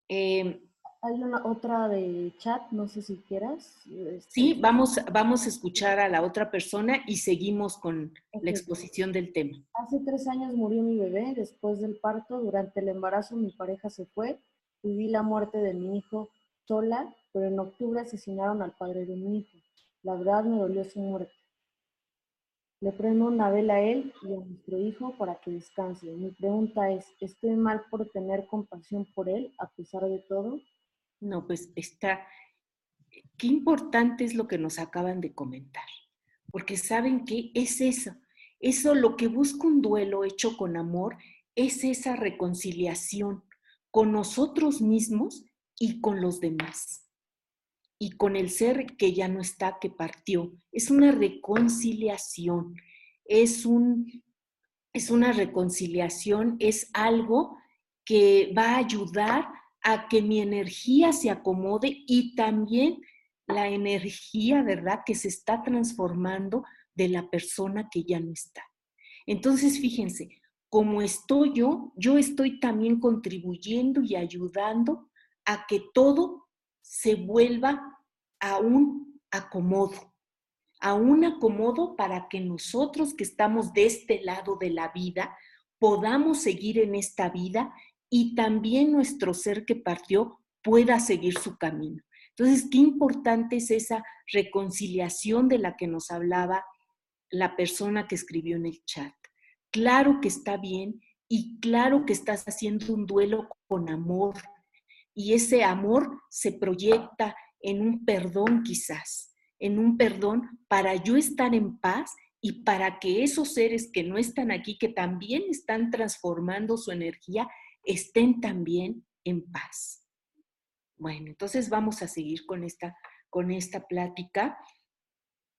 Em, Hay una otra de chat, no sé si quieras. Este sí, vamos, vamos a escuchar a la otra persona y seguimos con la exposición del tema. Hace tres años murió mi bebé. Después del parto, durante el embarazo, mi pareja se fue. Viví la muerte de mi hijo sola, pero en octubre asesinaron al padre de mi hijo. La verdad me dolió su muerte. Le prendo una vela a él y a nuestro hijo para que descanse. Mi pregunta es, ¿estoy mal por tener compasión por él a pesar de todo? No, pues está, qué importante es lo que nos acaban de comentar, porque saben que es eso, eso lo que busca un duelo hecho con amor es esa reconciliación con nosotros mismos y con los demás y con el ser que ya no está, que partió. Es una reconciliación, es, un, es una reconciliación, es algo que va a ayudar a que mi energía se acomode y también la energía, ¿verdad?, que se está transformando de la persona que ya no está. Entonces, fíjense, como estoy yo, yo estoy también contribuyendo y ayudando a que todo se vuelva a un acomodo, a un acomodo para que nosotros que estamos de este lado de la vida podamos seguir en esta vida y también nuestro ser que partió pueda seguir su camino. Entonces, qué importante es esa reconciliación de la que nos hablaba la persona que escribió en el chat. Claro que está bien y claro que estás haciendo un duelo con amor, y ese amor se proyecta en un perdón quizás, en un perdón para yo estar en paz y para que esos seres que no están aquí, que también están transformando su energía, estén también en paz. Bueno, entonces vamos a seguir con esta, con esta plática.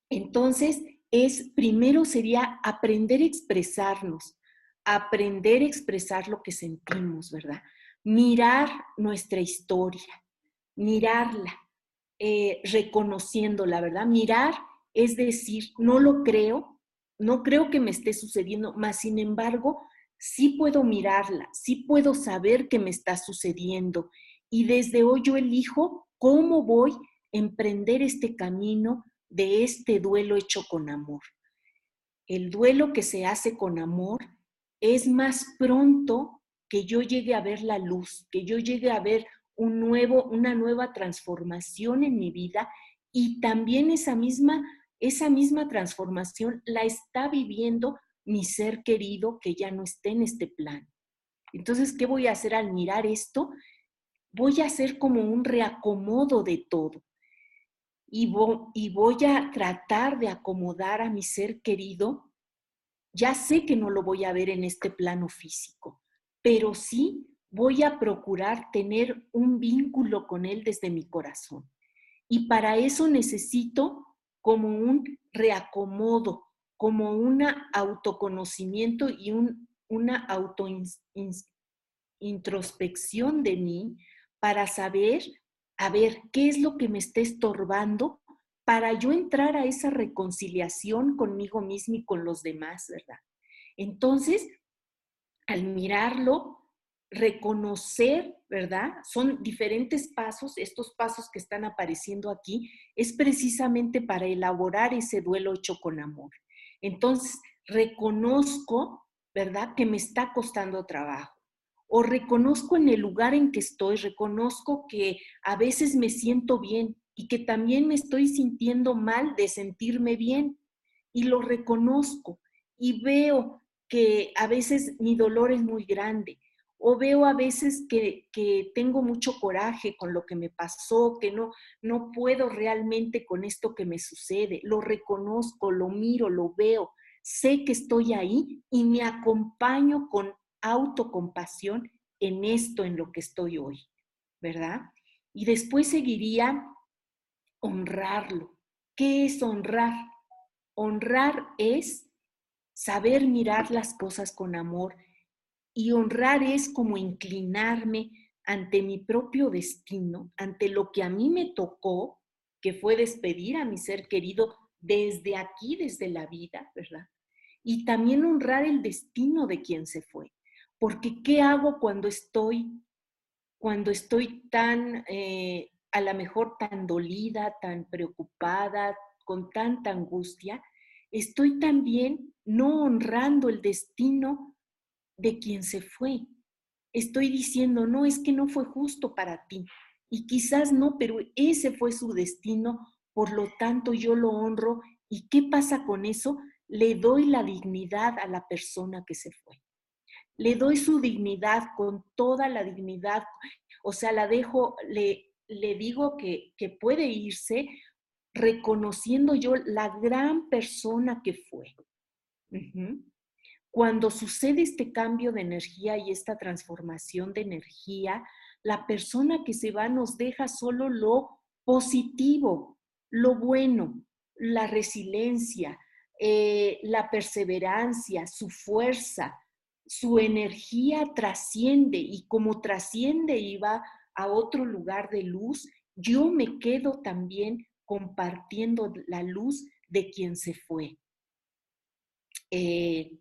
Entonces, es primero sería aprender a expresarnos, aprender a expresar lo que sentimos, ¿verdad? Mirar nuestra historia, mirarla, eh, reconociéndola, ¿verdad? Mirar es decir, no lo creo, no creo que me esté sucediendo, más sin embargo, sí puedo mirarla, sí puedo saber que me está sucediendo y desde hoy yo elijo cómo voy a emprender este camino de este duelo hecho con amor. El duelo que se hace con amor es más pronto que yo llegue a ver la luz, que yo llegue a ver un nuevo, una nueva transformación en mi vida y también esa misma, esa misma transformación la está viviendo mi ser querido que ya no esté en este plan. Entonces, ¿qué voy a hacer al mirar esto? Voy a hacer como un reacomodo de todo y, y voy a tratar de acomodar a mi ser querido. Ya sé que no lo voy a ver en este plano físico, pero sí voy a procurar tener un vínculo con él desde mi corazón. Y para eso necesito como un reacomodo, como un autoconocimiento y un, una autointrospección de mí para saber, a ver, qué es lo que me está estorbando para yo entrar a esa reconciliación conmigo mismo y con los demás, ¿verdad? Entonces, al mirarlo, reconocer, ¿verdad? Son diferentes pasos, estos pasos que están apareciendo aquí, es precisamente para elaborar ese duelo hecho con amor. Entonces, reconozco, ¿verdad? Que me está costando trabajo. O reconozco en el lugar en que estoy, reconozco que a veces me siento bien y que también me estoy sintiendo mal de sentirme bien. Y lo reconozco y veo que a veces mi dolor es muy grande o veo a veces que, tengo mucho coraje con lo que me pasó, que no, no puedo realmente con esto que me sucede. Lo reconozco, lo miro, lo veo, sé que estoy ahí y me acompaño con autocompasión en esto, en lo que estoy hoy, ¿verdad? Y después seguiría honrarlo. ¿Qué es honrar? Honrar es saber mirar las cosas con amor y honrar es como inclinarme ante mi propio destino, ante lo que a mí me tocó, que fue despedir a mi ser querido desde aquí, desde la vida, ¿verdad? Y también honrar el destino de quien se fue. Porque ¿qué hago cuando estoy, cuando estoy tan, eh, a lo mejor tan dolida, tan preocupada, con tanta angustia? Estoy también no honrando el destino de quien se fue. Estoy diciendo, no, es que no fue justo para ti. Y quizás no, pero ese fue su destino, por lo tanto yo lo honro. ¿Y qué pasa con eso? Le doy la dignidad a la persona que se fue. Le doy su dignidad con toda la dignidad. O sea, la dejo, le, le digo que, que puede irse reconociendo yo la gran persona que fue. Cuando sucede este cambio de energía y esta transformación de energía, la persona que se va nos deja solo lo positivo, lo bueno, la resiliencia, eh, la perseverancia, su fuerza, su energía trasciende y como trasciende y va a otro lugar de luz, yo me quedo también compartiendo la luz de quien se fue. Eh,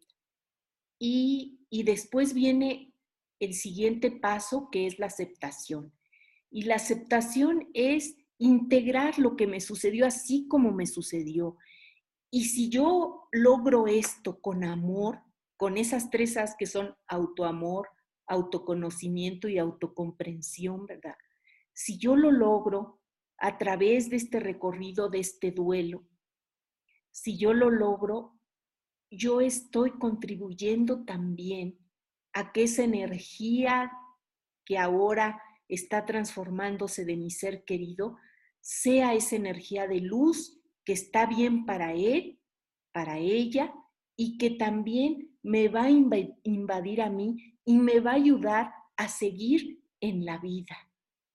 y, después viene el siguiente paso, que es la aceptación. Y la aceptación es integrar lo que me sucedió así como me sucedió. Y si yo logro esto con amor, con esas tres As que son autoamor, autoconocimiento y autocomprensión, ¿verdad? Si yo lo logro a través de este recorrido, de este duelo, si yo lo logro, yo estoy contribuyendo también a que esa energía que ahora está transformándose de mi ser querido sea esa energía de luz que está bien para él, para ella y que también me va a invadir a mí y me va a ayudar a seguir en la vida,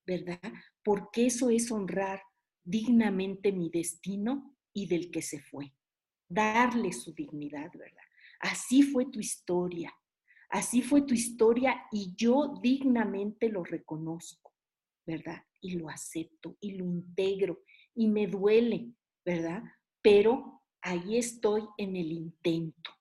¿verdad? Porque eso es honrar dignamente mi destino y del que se fue darle su dignidad, ¿verdad? Así fue tu historia, así fue tu historia y yo dignamente lo reconozco, ¿verdad? Y lo acepto y lo integro y me duele, ¿verdad? Pero ahí estoy en el intento,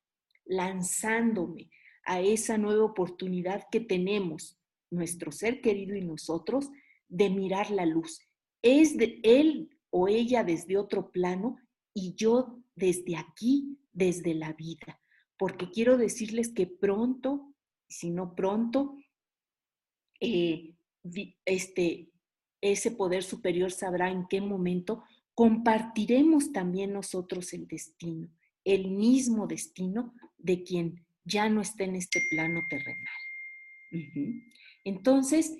lanzándome a esa nueva oportunidad que tenemos, nuestro ser querido y nosotros, de mirar la luz. Es de él o ella desde otro plano y yo desde aquí, desde la vida. Porque quiero decirles que pronto, si no pronto, eh, este, ese poder superior sabrá en qué momento compartiremos también nosotros el destino, el mismo destino de quien ya no está en este plano terrenal. Entonces,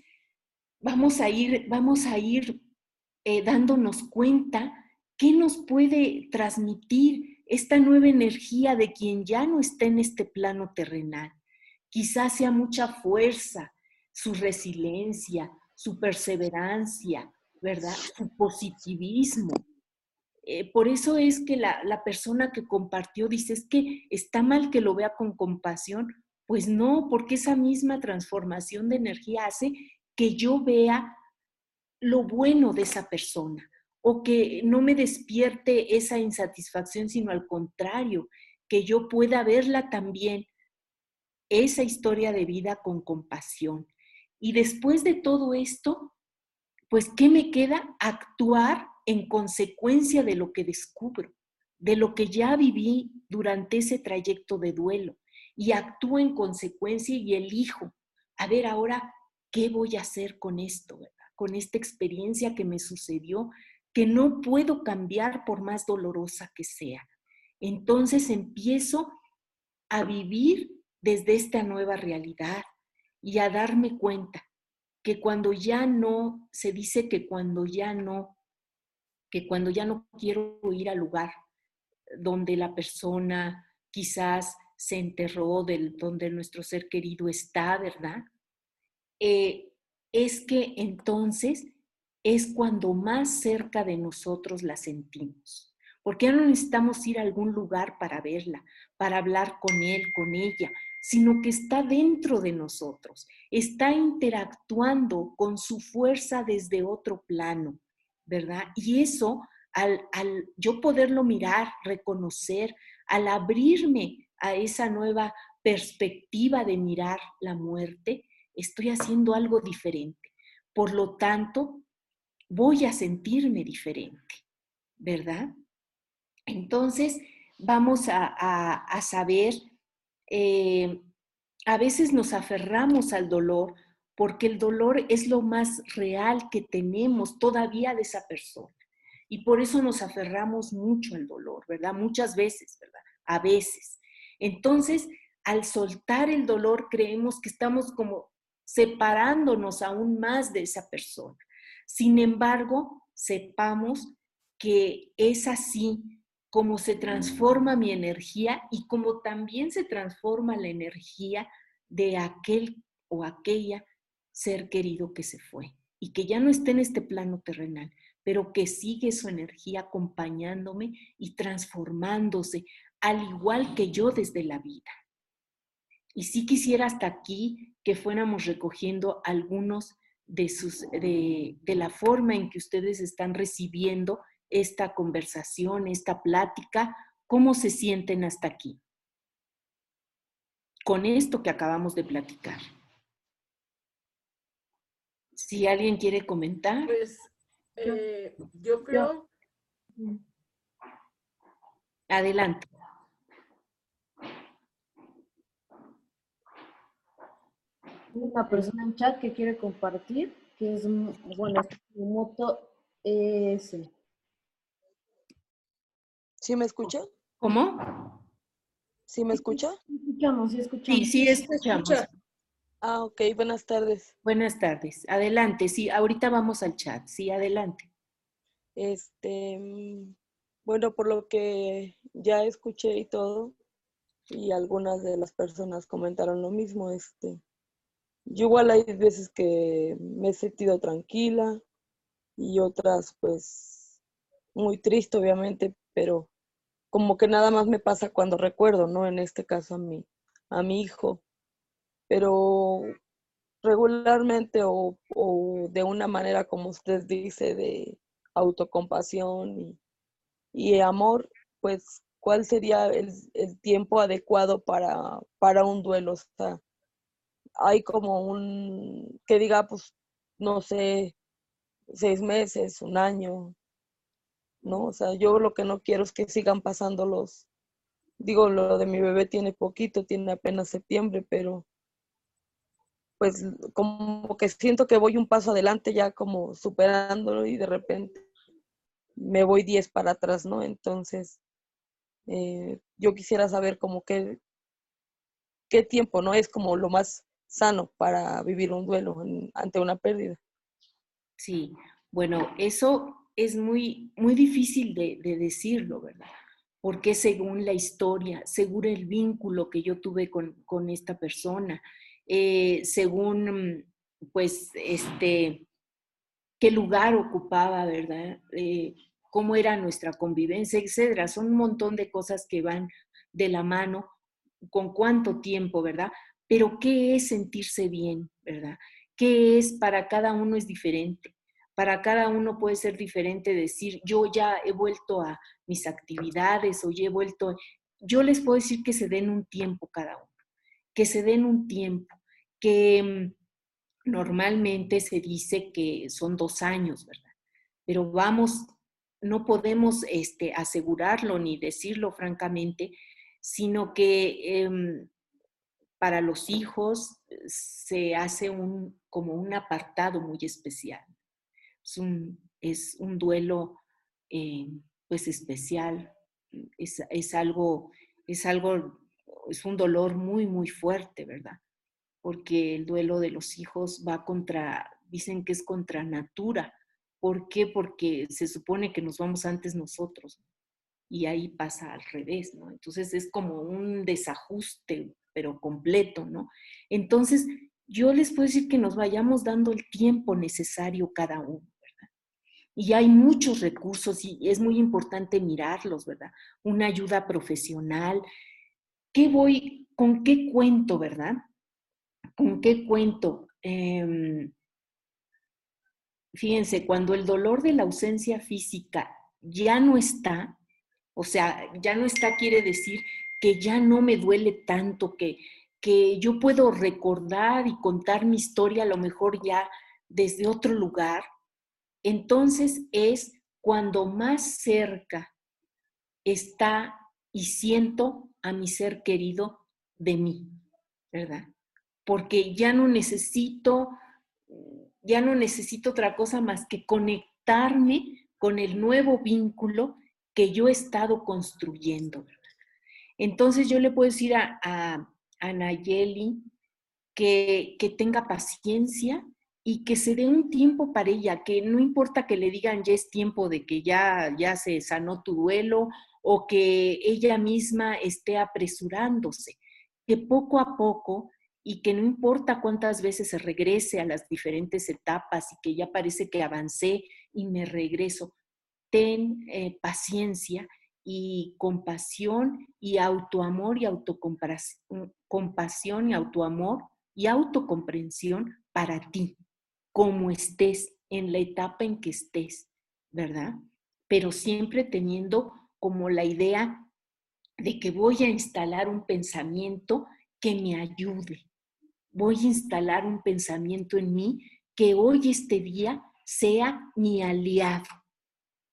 vamos a ir, vamos a ir eh, dándonos cuenta qué nos puede transmitir esta nueva energía de quien ya no está en este plano terrenal. Quizás sea mucha fuerza, su resiliencia, su perseverancia, ¿verdad? Su positivismo. Eh, por eso es que la, la persona que compartió dice, es que está mal que lo vea con compasión. Pues no, porque esa misma transformación de energía hace que yo vea lo bueno de esa persona o que no me despierte esa insatisfacción, sino al contrario, que yo pueda verla también, esa historia de vida con compasión. Y después de todo esto, pues, ¿qué me queda? Actuar en consecuencia de lo que descubro, de lo que ya viví durante ese trayecto de duelo. Y actúo en consecuencia y elijo, a ver ahora, ¿qué voy a hacer con esto, con esta experiencia que me sucedió, que no puedo cambiar por más dolorosa que sea. Entonces empiezo a vivir desde esta nueva realidad y a darme cuenta que cuando ya no, se dice que cuando ya no, que cuando ya no quiero ir al lugar donde la persona quizás se enterró, del, donde nuestro ser querido está, ¿verdad? Eh, es que entonces es cuando más cerca de nosotros la sentimos. Porque ya no necesitamos ir a algún lugar para verla, para hablar con él, con ella, sino que está dentro de nosotros, está interactuando con su fuerza desde otro plano, ¿verdad? Y eso, al, al yo poderlo mirar, reconocer, al abrirme a esa nueva perspectiva de mirar la muerte, estoy haciendo algo diferente. Por lo tanto, voy a sentirme diferente, ¿verdad? Entonces, vamos a, saber, eh, a veces nos aferramos al dolor porque el dolor es lo más real que tenemos todavía de esa persona. Y por eso nos aferramos mucho al dolor, ¿verdad? Muchas veces, ¿verdad? A veces. Entonces, al soltar el dolor, creemos que estamos como separándonos aún más de esa persona. Sin embargo, sepamos que es así como se transforma mi energía y como también se transforma la energía de aquel o aquella ser querido que se fue y que ya no está en este plano terrenal, pero que sigue su energía acompañándome y transformándose, al igual que yo desde la vida. Y sí quisiera hasta aquí que fuéramos recogiendo algunos de, sus, de, de la forma en que ustedes están recibiendo esta conversación, esta plática, cómo se sienten hasta aquí con esto que acabamos de platicar. Si alguien quiere comentar. Pues eh, yo creo. Adelante. Una persona en chat que quiere compartir, que es, bueno, es moto ES. ¿Sí me escucha? ¿Cómo? ¿Sí me escucha? Sí, escuchamos, sí escuchamos. Sí, sí escuchamos. Ah, ok, buenas tardes. Buenas tardes. Adelante, sí, ahorita vamos al chat. Sí, adelante. Este, bueno, por lo que ya escuché y todo, y algunas de las personas comentaron lo mismo, este, yo igual hay veces que me he sentido tranquila y otras pues muy triste obviamente, pero como que nada más me pasa cuando recuerdo, ¿no? En este caso a mi, a mi hijo. Pero regularmente o, de una manera como usted dice de autocompasión y, y amor, pues cuál sería el, el tiempo adecuado para, para un duelo. O hay como un, que diga, pues, no sé, seis meses, un año, ¿no? O sea, yo lo que no quiero es que sigan pasando los, digo, lo de mi bebé tiene poquito, tiene apenas septiembre, pero pues como que siento que voy un paso adelante ya como superándolo y de repente me voy diez para atrás, ¿no? Entonces, eh, yo quisiera saber como qué, qué tiempo, ¿no? Es como lo más sano para vivir un duelo ante una pérdida. Sí, bueno, eso es muy, muy difícil de, decirlo, ¿verdad? Porque según la historia, según el vínculo que yo tuve con, esta persona, eh, según, pues, este, qué lugar ocupaba, ¿verdad? Eh, cómo era nuestra convivencia, etcétera. Son un montón de cosas que van de la mano, con cuánto tiempo, ¿verdad? Pero ¿qué es sentirse bien, verdad? ¿Qué es para cada uno es diferente? Para cada uno puede ser diferente decir, yo ya he vuelto a mis actividades o ya he vuelto, yo les puedo decir que se den un tiempo cada uno, que se den un tiempo, que mm, normalmente se dice que son dos años, ¿verdad? Pero vamos no podemos este, asegurarlo ni decirlo francamente, sino que em, para los hijos eh, se hace un, como un apartado muy especial. Es un, duelo eh, pues especial, es, algo, es algo, es un dolor muy, muy fuerte, ¿verdad? Porque el duelo de los hijos va contra, dicen que es contra natura, ¿Por qué? Porque se supone que nos vamos antes nosotros y ahí pasa al revés, ¿no? Entonces es como un desajuste, pero completo, ¿no? Entonces, yo les puedo decir que nos vayamos dando el tiempo necesario cada uno, ¿verdad? Y hay muchos recursos y es muy importante mirarlos, ¿verdad? Una ayuda profesional. ¿Qué voy, con qué cuento, verdad? ¿Con qué cuento? Eh, fíjense, cuando el dolor de la ausencia física ya no está, o sea, ya no está quiere decir que ya no me duele tanto, que, que yo puedo recordar y contar mi historia a lo mejor ya desde otro lugar, entonces es cuando más cerca está y siento a mi ser querido de mí, ¿verdad? Porque ya no necesito ya no necesito otra cosa más que conectarme con el nuevo vínculo que yo he estado construyendo. Entonces yo le puedo decir a, a, Nayeli que, que tenga paciencia y que se dé un tiempo para ella, que no importa que le digan ya es tiempo de que ya, ya se sanó tu duelo o que ella misma esté apresurándose, que poco a poco y que no importa cuántas veces se regrese a las diferentes etapas y que ya parece que avancé y me regreso, ten eh, paciencia y compasión y autoamor y autocompasión compasión y autoamor y autocomprensión para ti, como estés, en la etapa en que estés, ¿verdad? Pero siempre teniendo como la idea de que voy a instalar un pensamiento que me ayude, voy a instalar un pensamiento en mí que hoy este día sea mi aliado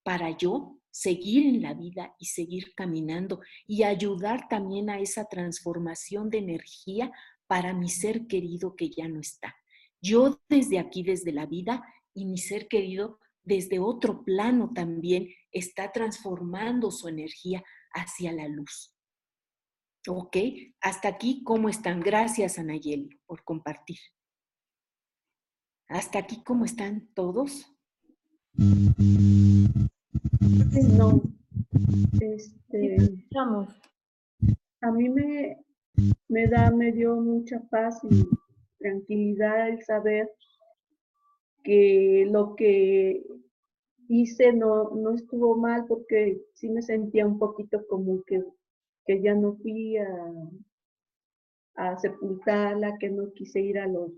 para yo seguir en la vida y seguir caminando y ayudar también a esa transformación de energía para mi ser querido que ya no está. Yo desde aquí, desde la vida, y mi ser querido desde otro plano también está transformando su energía hacia la luz. Ok, hasta aquí, ¿cómo están? Gracias, Anayeli, por compartir. Hasta aquí, ¿cómo están todos? No. Este, A mí me, me da, me dio mucha paz y tranquilidad el saber que lo que hice no, no estuvo mal porque sí me sentía un poquito como que que ya no fui a, a sepultarla, que no quise ir a los,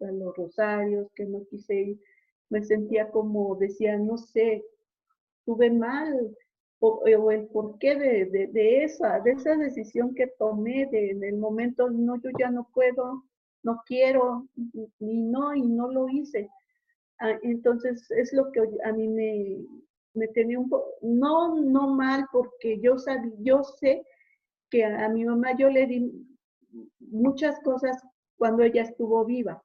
a los rosarios, que no quise ir, me sentía como, decía, no sé, estuve mal, o, el porqué de, de, de, esa, de esa decisión que tomé de, en el momento, no, yo ya no puedo, no quiero, y no, y no lo hice. Ah, entonces, es lo que a mí me, me tenía un poco, no, no mal, porque yo, sabía, yo sé que a mi mamá yo le di muchas cosas cuando ella estuvo viva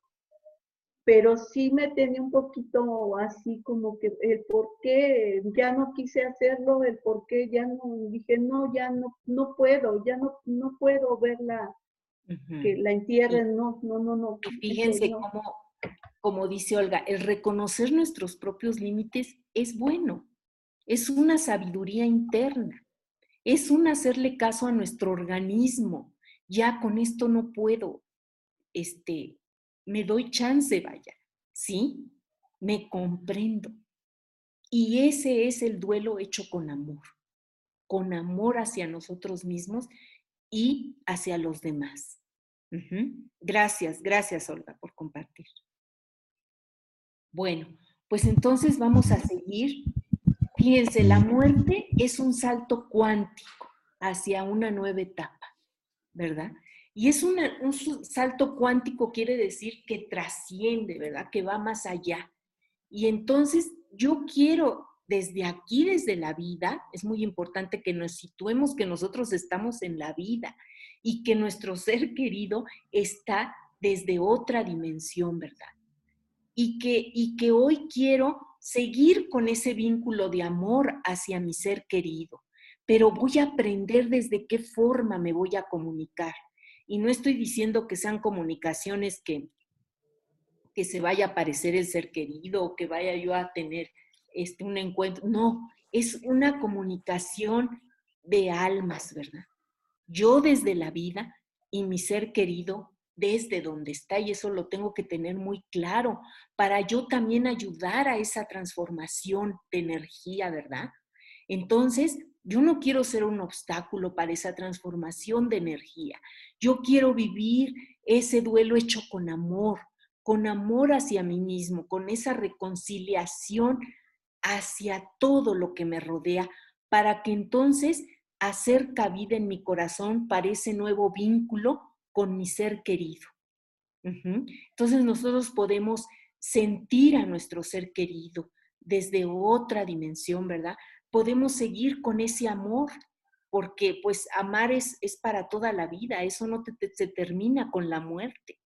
pero sí me tenía un poquito así como que el por qué ya no quise hacerlo, el por qué ya no, dije, no, ya no, no puedo, ya no, no puedo verla, que la entierren, no, no, no, no. Fíjense no. Cómo, como dice Olga, el reconocer nuestros propios límites es bueno, es una sabiduría interna, es un hacerle caso a nuestro organismo, ya con esto no puedo, este, me doy chance, vaya, ¿sí? Me comprendo. Y ese es el duelo hecho con amor, con amor hacia nosotros mismos y hacia los demás. Gracias, gracias Olga por compartir. Bueno, pues entonces vamos a seguir. Fíjense, la muerte es un salto cuántico hacia una nueva etapa, ¿verdad? Y es un salto cuántico, quiere decir que trasciende, ¿verdad? Que va más allá. Y entonces yo quiero desde aquí, desde la vida, es muy importante que nos situemos que nosotros estamos en la vida y que nuestro ser querido está desde otra dimensión, ¿verdad? Y que, y que hoy quiero seguir con ese vínculo de amor hacia mi ser querido, pero voy a aprender desde qué forma me voy a comunicar y no estoy diciendo que sean comunicaciones que, que se vaya a aparecer el ser querido o que vaya yo a tener este, un encuentro. No, es una comunicación de almas, ¿verdad? Yo desde la vida y mi ser querido desde donde está y eso lo tengo que tener muy claro para yo también ayudar a esa transformación de energía, ¿verdad? Entonces, yo no quiero ser un obstáculo para esa transformación de energía. Yo quiero vivir ese duelo hecho con amor, con amor hacia mí mismo, con esa reconciliación hacia todo lo que me rodea, para que entonces hacer cabida en mi corazón para ese nuevo vínculo con mi ser querido. Entonces nosotros podemos sentir a nuestro ser querido desde otra dimensión, ¿verdad? Podemos seguir con ese amor, porque pues amar es, es para toda la vida, eso no te, se termina con la muerte.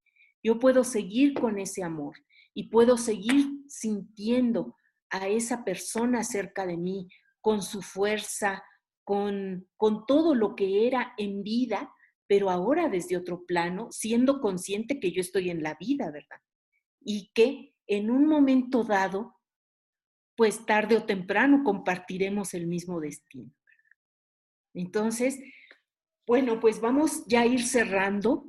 Yo puedo seguir con ese amor y puedo seguir sintiendo a esa persona cerca de mí, con su fuerza, con, con todo lo que era en vida, pero ahora desde otro plano, siendo consciente que yo estoy en la vida, ¿verdad? Y que en un momento dado pues tarde o temprano compartiremos el mismo destino. Entonces, bueno, pues vamos ya a ir cerrando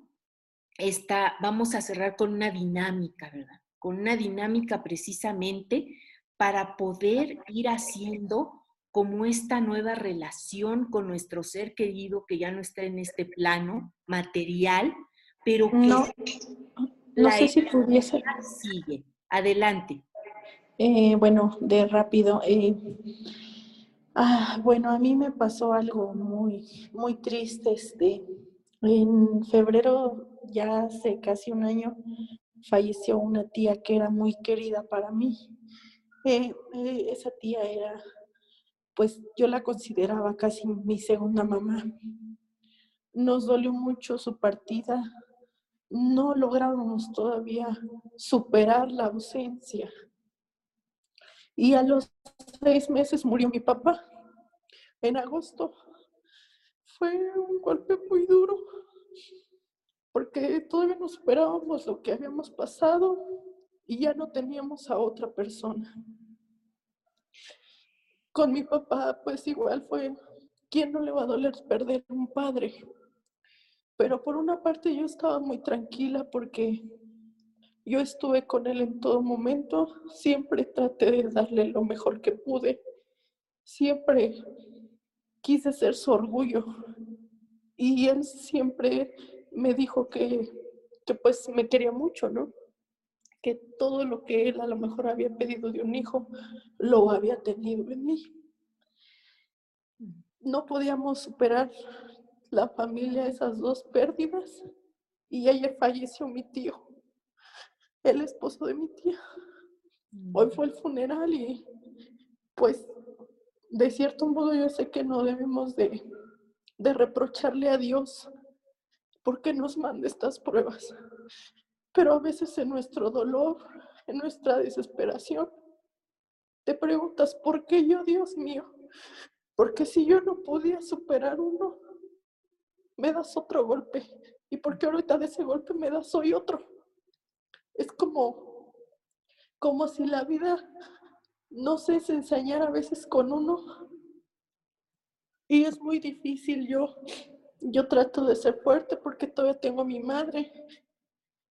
esta, vamos a cerrar con una dinámica, ¿verdad? Con una dinámica precisamente para poder ir haciendo como esta nueva relación con nuestro ser querido que ya no está en este plano material, pero que no, no sé si pudiese. Sigue. Adelante. Eh, bueno, de rápido. Eh, ah, bueno, a mí me pasó algo muy, muy triste. Este, en febrero, ya hace casi un año, falleció una tía que era muy querida para mí. Eh, esa tía era, pues yo la consideraba casi mi segunda mamá. Nos dolió mucho su partida. No logramos todavía superar la ausencia y a los seis meses murió mi papá, en agosto. Fue un golpe muy duro, porque todavía no superábamos lo que habíamos pasado y ya no teníamos a otra persona. Con mi papá, pues igual fue, ¿quién no le va a doler perder un padre? Pero por una parte yo estaba muy tranquila porque yo estuve con él en todo momento, siempre traté de darle lo mejor que pude, siempre quise ser su orgullo y él siempre me dijo que, que pues me quería mucho, ¿no? Que todo lo que él a lo mejor había pedido de un hijo lo había tenido en mí. no podíamos superar la familia esas dos pérdidas y ayer falleció mi tío, el esposo de mi tía. Hoy fue el funeral y pues de cierto modo yo sé que no debemos de, de reprocharle a Dios porque nos manda estas pruebas. Pero a veces en nuestro dolor, en nuestra desesperación, te preguntas, ¿por qué yo, Dios mío? Porque si yo no podía superar uno, me das otro golpe. ¿Y por qué ahorita de ese golpe me das hoy otro? Es como, como si la vida no se ensañar a veces con uno. Y es muy difícil. Yo, yo trato de ser fuerte porque todavía tengo a mi madre.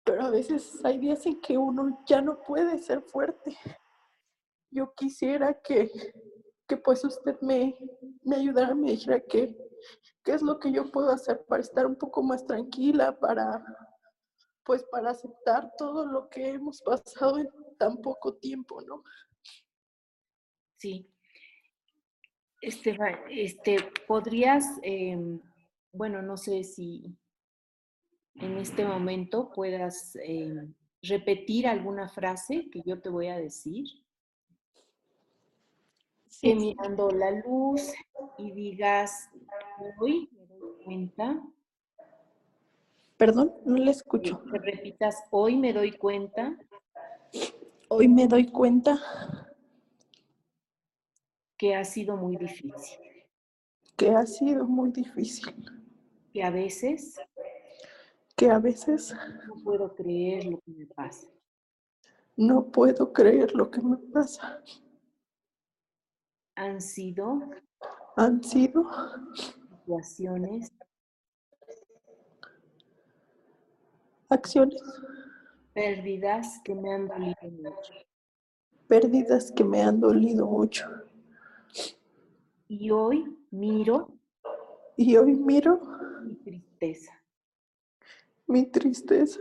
Pero a veces hay días en que uno ya no puede ser fuerte. Yo quisiera que, que pues usted me, me ayudara, me dijera que, qué es lo que yo puedo hacer para estar un poco más tranquila, para pues para aceptar todo lo que hemos pasado en tan poco tiempo, ¿no? Sí. Esteban, este, podrías, em, bueno, no sé si en este momento puedas em, repetir alguna frase que yo te voy a decir. Sí. mirando la luz y digas, hoy me doy cuenta. Perdón, no le escucho. Que repitas, hoy me doy cuenta. Hoy me doy cuenta que ha sido muy difícil. Que ha sido muy difícil. Que a veces. Que a veces. No puedo creer lo que me pasa. No puedo creer lo que me pasa. Han sido. Han sido. Situaciones. Acciones. Pérdidas que me han dolido mucho. Pérdidas que me han dolido mucho. Y hoy miro. Y hoy miro. Mi tristeza. Mi tristeza.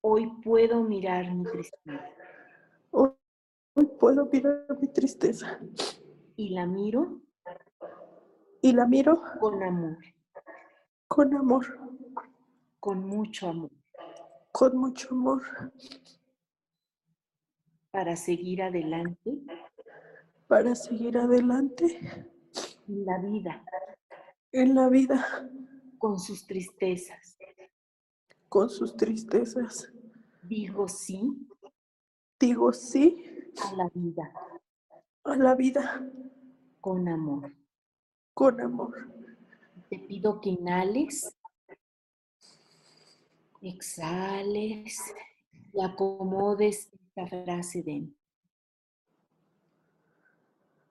Hoy puedo mirar mi tristeza. Hoy, hoy puedo mirar mi tristeza. Y la miro. Y la miro. Con amor. Con amor. Con mucho amor. Con mucho amor. Para seguir adelante para seguir adelante en la vida. En la vida. Con sus tristezas. Con sus tristezas. Digo sí. Digo sí. A la vida. A la vida. Con amor. Con amor. Te pido que inhales. Exhales y acomodes esta frase dentro.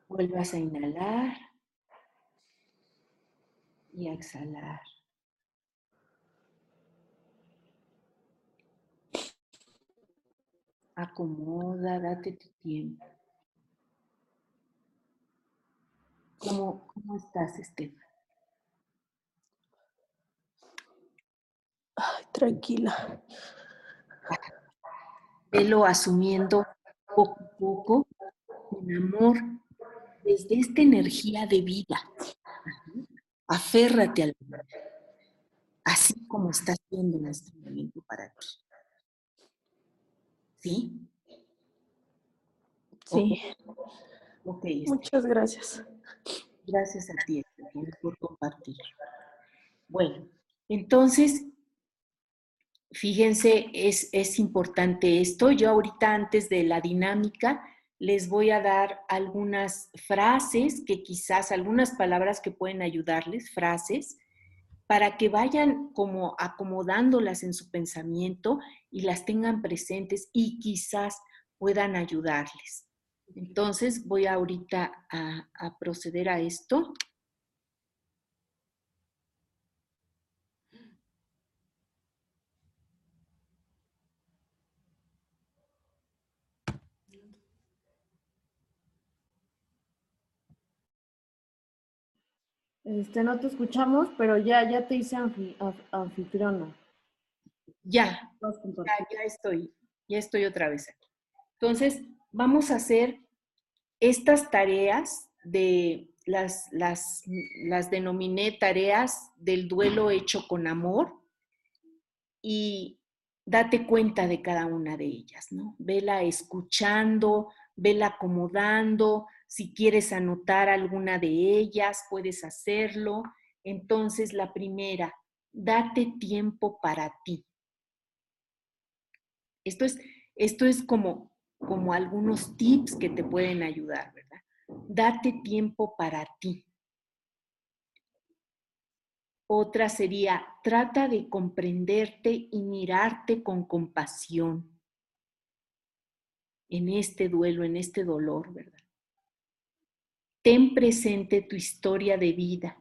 Vuelvas a inhalar y a exhalar. Acomoda, date tu tiempo. ¿Cómo, cómo estás, Estefan? Ay, tranquila. Velo asumiendo poco a poco, con amor, desde esta energía de vida. Aférrate al vida, así como está siendo en este momento para ti. ¿Sí? Sí. Okay. Muchas gracias. Gracias a ti, por compartir. Bueno, entonces, fíjense, es, es importante esto. Yo ahorita antes de la dinámica les voy a dar algunas frases que quizás, algunas palabras que pueden ayudarles, frases, para que vayan como acomodándolas en su pensamiento y las tengan presentes y quizás puedan ayudarles. Entonces voy ahorita a, a proceder a esto. Este, no te escuchamos, pero ya, ya te hice anfitriona. Ya, ya, estoy, ya estoy otra vez aquí. Entonces, vamos a hacer estas tareas de las, las, las denominé tareas del duelo hecho con amor y date cuenta de cada una de ellas, ¿no? Vela escuchando, vela acomodando, si quieres anotar alguna de ellas, puedes hacerlo. Entonces, la primera, date tiempo para ti. Esto es, esto es como, como algunos tips que te pueden ayudar, ¿verdad? Date tiempo para ti. Otra sería, trata de comprenderte y mirarte con compasión en este duelo, en este dolor, ¿verdad? Ten presente tu historia de vida.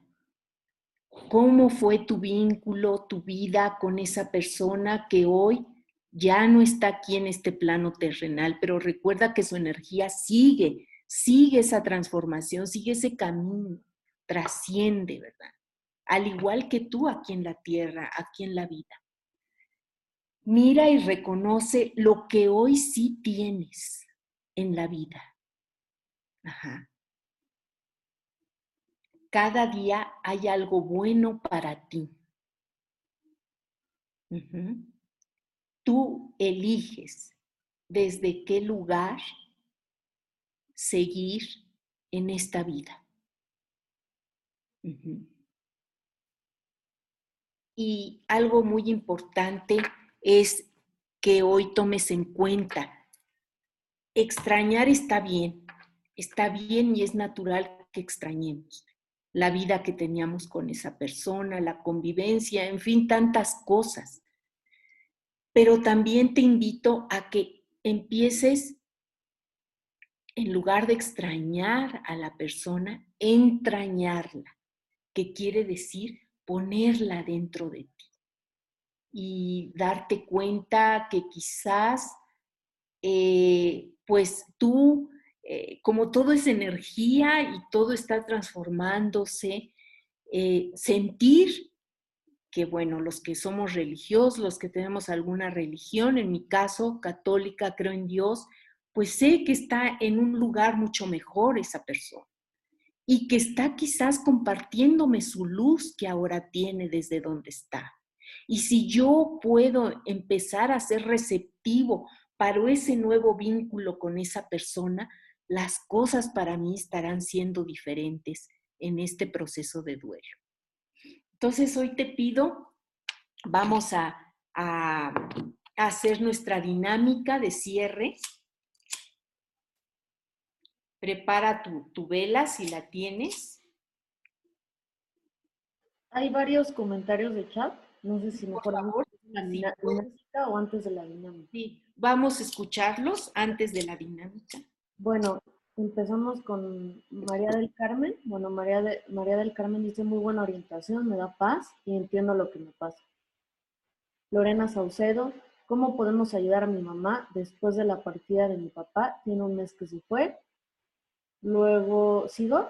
¿Cómo fue tu vínculo, tu vida con esa persona que hoy ya no está aquí en este plano terrenal, pero recuerda que su energía sigue, sigue esa transformación, sigue ese camino, trasciende, ¿verdad? al igual que tú aquí en la tierra, aquí en la vida. Mira y reconoce lo que hoy sí tienes en la vida. Cada día hay algo bueno para ti. Tú eliges desde qué lugar seguir en esta vida. Y algo muy importante es que hoy tomes en cuenta, extrañar está bien, está bien y es natural que extrañemos la vida que teníamos con esa persona, la convivencia, en fin, tantas cosas. Pero también te invito a que empieces, en lugar de extrañar a la persona, entrañarla, que quiere decir ponerla dentro de ti y darte cuenta que quizás, eh, pues tú, eh, como todo es energía y todo está transformándose, eh, sentir que, bueno, los que somos religiosos, los que tenemos alguna religión, en mi caso, católica, creo en Dios, pues sé que está en un lugar mucho mejor esa persona y que está quizás compartiéndome su luz que ahora tiene desde donde está. Y si yo puedo empezar a ser receptivo para ese nuevo vínculo con esa persona, las cosas para mí estarán siendo diferentes en este proceso de duelo. Entonces hoy te pido, vamos a, a hacer nuestra dinámica de cierre Prepara tu, vela si la tienes. Hay varios comentarios de chat. No sé si mejor favor, la dinámica o antes de la dinámica. Sí, vamos a escucharlos antes de la dinámica. Bueno, empezamos con María del Carmen. Bueno, María, de, María del Carmen dice muy buena orientación, me da paz y entiendo lo que me pasa. Lorena Saucedo, ¿cómo podemos ayudar a mi mamá después de la partida de mi papá? Tiene un mes que se fue Luego, ¿sigo?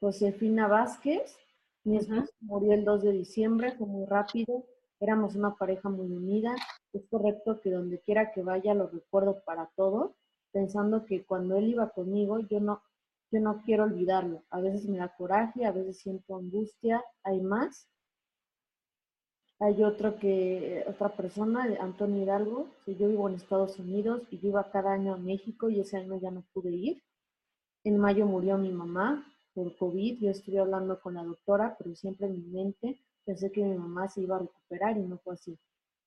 Josefina Vázquez. Mi esposo murió el 2 de diciembre, fue muy rápido. Éramos una pareja muy unida. Es correcto que donde quiera que vaya lo recuerdo para todo, pensando que cuando él iba conmigo, yo no, yo no quiero olvidarlo. A veces me da coraje, a veces siento angustia. Hay más. Hay otro que, otra persona, Antonio Hidalgo, yo vivo en Estados Unidos y yo iba cada año a México y ese año ya no pude ir. En mayo murió mi mamá por COVID. Yo estuve hablando con la doctora, pero siempre en mi mente pensé que mi mamá se iba a recuperar y no fue así.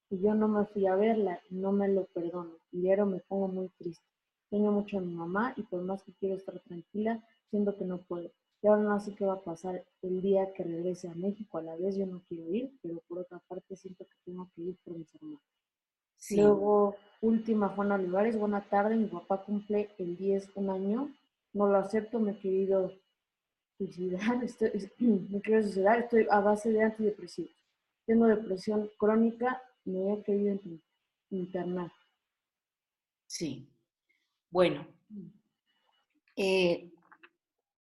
Y yo no me fui a verla no me lo perdono. Y ahora me pongo muy triste. Tengo mucho a mi mamá y por más que quiero estar tranquila, siento que no puedo. Y ahora no sé qué va a pasar el día que regrese a México. A la vez yo no quiero ir, pero por otra parte siento que tengo que ir por mis hermanos. Luego, última, Juana Olivares, buena tarde. Mi papá cumple el 10 un año no lo acepto, me he querido suicidar, estoy, me quiero suicidar, estoy a base de antidepresivos. Tengo depresión crónica, me he querido internar. Sí. Bueno, eh,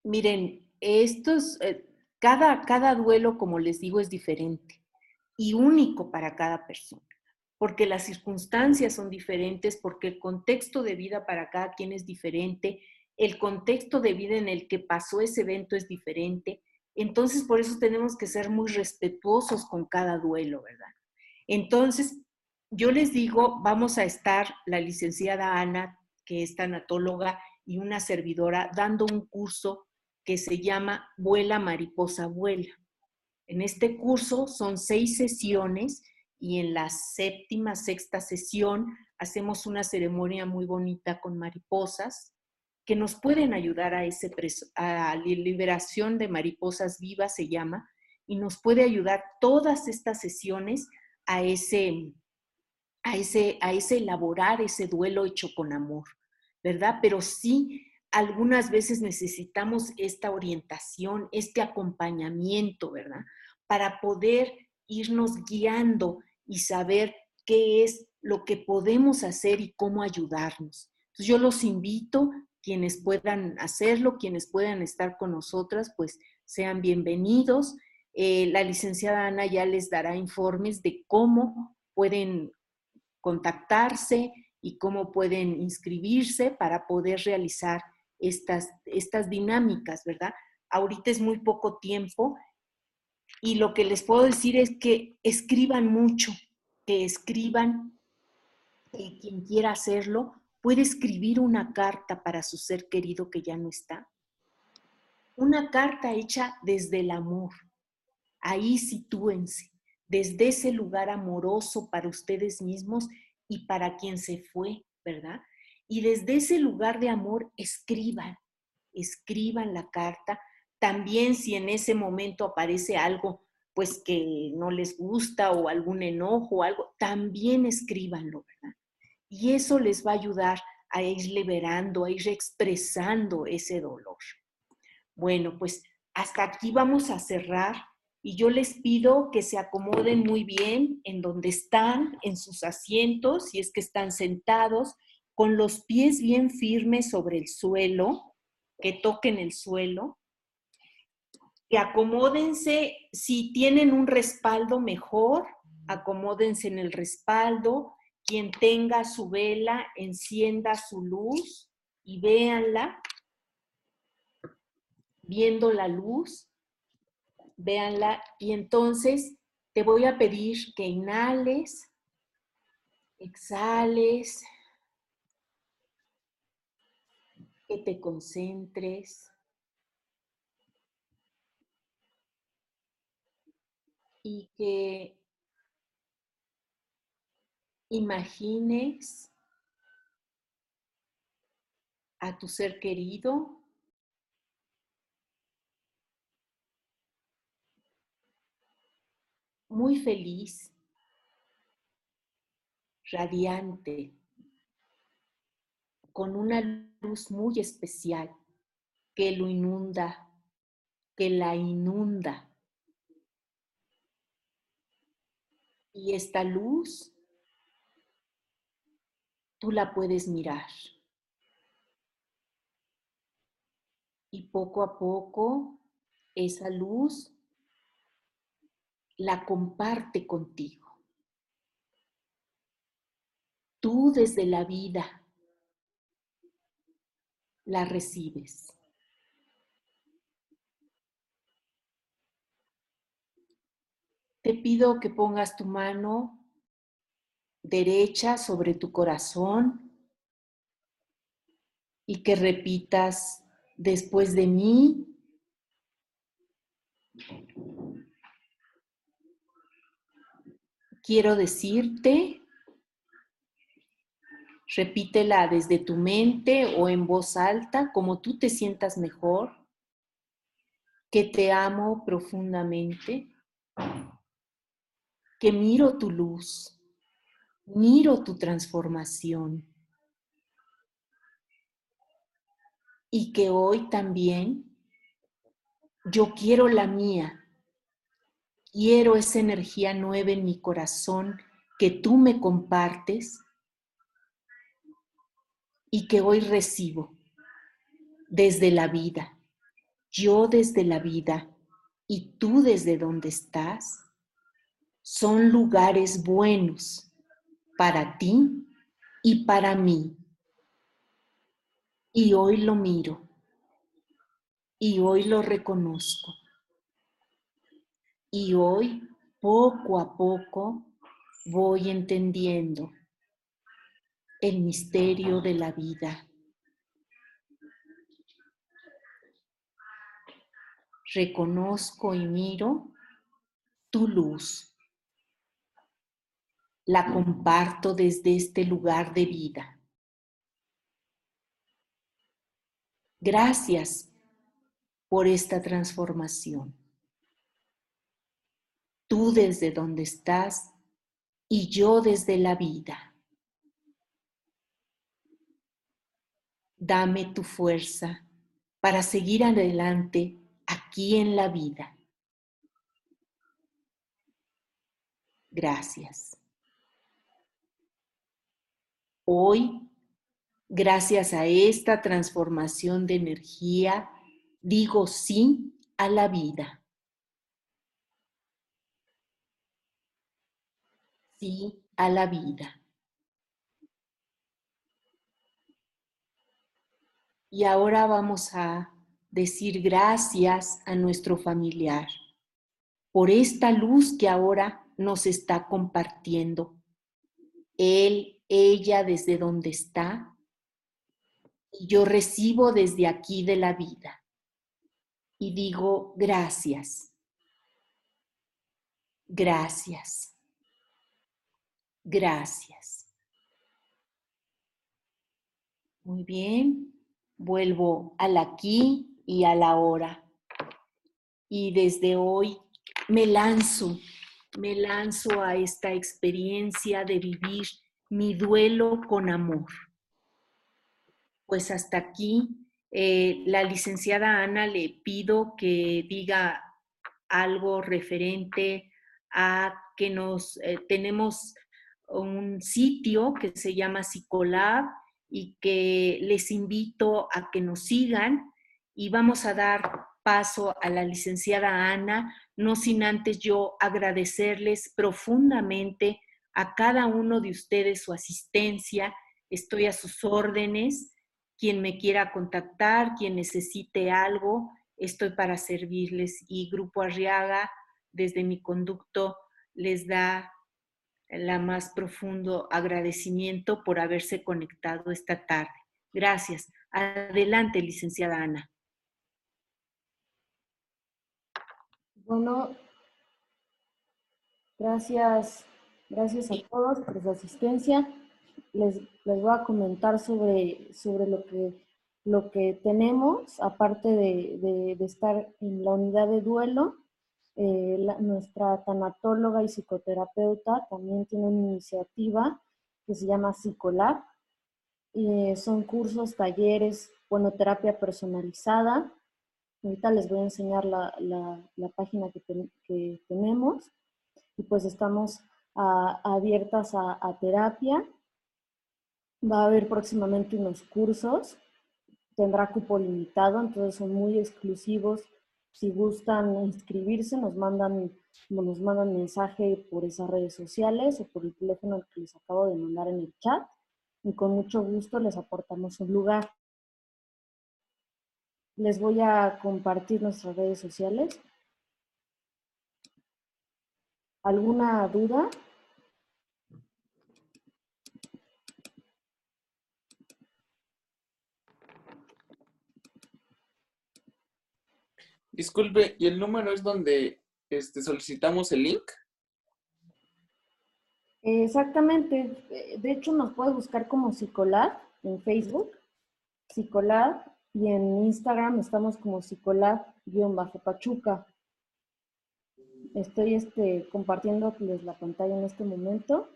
miren, estos, eh, cada, cada duelo, como les digo, es diferente y único para cada persona, porque las circunstancias son diferentes, porque el contexto de vida para cada quien es diferente, el contexto de vida en el que pasó ese evento es diferente. Entonces, por eso tenemos que ser muy respetuosos con cada duelo, ¿verdad? Entonces, yo les digo, vamos a estar la licenciada Ana, que es tanatóloga, y una servidora dando un curso que se llama Vuela Mariposa Vuela. En este curso son seis sesiones y en la séptima, sexta sesión hacemos una ceremonia muy bonita con mariposas que nos pueden ayudar a, ese a liberación de mariposas vivas, se llama, y nos puede ayudar todas estas sesiones a ese, a ese, a ese elaborar ese duelo hecho con amor, ¿verdad? Pero sí, algunas veces necesitamos esta orientación, este acompañamiento, ¿verdad? Para poder irnos guiando y saber qué es lo que podemos hacer y cómo ayudarnos. Entonces yo los invito, quienes puedan hacerlo, quienes puedan estar con nosotras, pues sean bienvenidos. Eh, la licenciada Ana ya les dará informes de cómo pueden contactarse y cómo pueden inscribirse para poder realizar estas, estas dinámicas, ¿verdad? Ahorita es muy poco tiempo y lo que les puedo decir es que escriban mucho, que escriban, que quien quiera hacerlo puede escribir una carta para su ser querido que ya no está. Una carta hecha desde el amor. Ahí sitúense, desde ese lugar amoroso para ustedes mismos y para quien se fue, ¿verdad? Y desde ese lugar de amor escriban, escriban la carta. También si en ese momento aparece algo pues que no les gusta o algún enojo o algo, también escríbanlo, ¿verdad? Y eso les va a ayudar a ir liberando, a ir expresando ese dolor. Bueno, pues hasta aquí vamos a cerrar y yo les pido que se acomoden muy bien en donde están, en sus asientos, si es que están sentados, con los pies bien firmes sobre el suelo, que toquen el suelo. Que acomódense, si tienen un respaldo mejor, acomódense en el respaldo, quien tenga su vela, encienda su luz y véanla, viendo la luz, véanla y entonces te voy a pedir que inhales, exhales, que te concentres. y que imagines a tu ser querido muy feliz, radiante, con una luz muy especial que lo inunda, que la inunda. Y esta luz, tú la puedes mirar. Y poco a poco, esa luz la comparte contigo. Tú desde la vida la recibes. Te pido que pongas tu mano derecha sobre tu corazón y que repitas después de mí. Quiero decirte, repítela desde tu mente o en voz alta, como tú te sientas mejor, que te amo profundamente que miro tu luz, miro tu transformación y que hoy también yo quiero la mía, quiero esa energía nueva en mi corazón que tú me compartes y que hoy recibo desde la vida, yo desde la vida y tú desde donde estás son lugares buenos para ti y para mí. Y hoy lo miro. Y hoy lo reconozco. Y hoy, poco a poco, voy entendiendo el misterio de la vida. Reconozco y miro tu luz. La comparto desde este lugar de vida. Gracias por esta transformación. Tú desde donde estás y yo desde la vida. Dame tu fuerza para seguir adelante aquí en la vida. Gracias. Hoy, gracias a esta transformación de energía, digo sí a la vida. Sí a la vida. Y ahora vamos a decir gracias a nuestro familiar por esta luz que ahora nos está compartiendo. Él, ella desde donde está y yo recibo desde aquí de la vida. Y digo gracias. Gracias. Gracias. Muy bien. Vuelvo al aquí y a la hora. Y desde hoy me lanzo, me lanzo a esta experiencia de vivir mi duelo con amor. Pues hasta aquí, eh, la licenciada Ana le pido que diga algo referente a que nos eh, tenemos un sitio que se llama Psicolab y que les invito a que nos sigan y vamos a dar paso a la licenciada Ana, no sin antes yo agradecerles profundamente a cada uno de ustedes su asistencia. Estoy a sus órdenes. Quien me quiera contactar, quien necesite algo, estoy para servirles. Y Grupo Arriaga, desde mi conducto, les da la más profundo agradecimiento por haberse conectado esta tarde. Gracias. Adelante, licenciada Ana. Bueno, gracias, gracias a todos por su asistencia. Les, les voy a comentar sobre, sobre lo, que, lo que tenemos, aparte de estar en la unidad de duelo eh, nuestra tanatóloga y psicoterapeuta también tiene una iniciativa que se llama Psicolab. son cursos, talleres, bueno, terapia personalizada. Ahorita les voy a enseñar la, la, página que, que, tenemos. Y pues estamos abiertas a, a terapia. Va a haber próximamente unos cursos. Tendrá cupo limitado, entonces son muy exclusivos si gustan inscribirse, nos mandan, nos mandan mensaje por esas redes sociales o por el teléfono que les acabo de mandar en el chat y con mucho gusto les aportamos un lugar. Les voy a compartir nuestras redes sociales. ¿Alguna duda? Disculpe, ¿y el número es donde este, solicitamos el link? Exactamente. De hecho, nos puede buscar como Psicolab en Facebook, Psicolab, y en Instagram estamos como Psicolab-Pachuca. Estoy este, compartiéndoles la pantalla en este momento.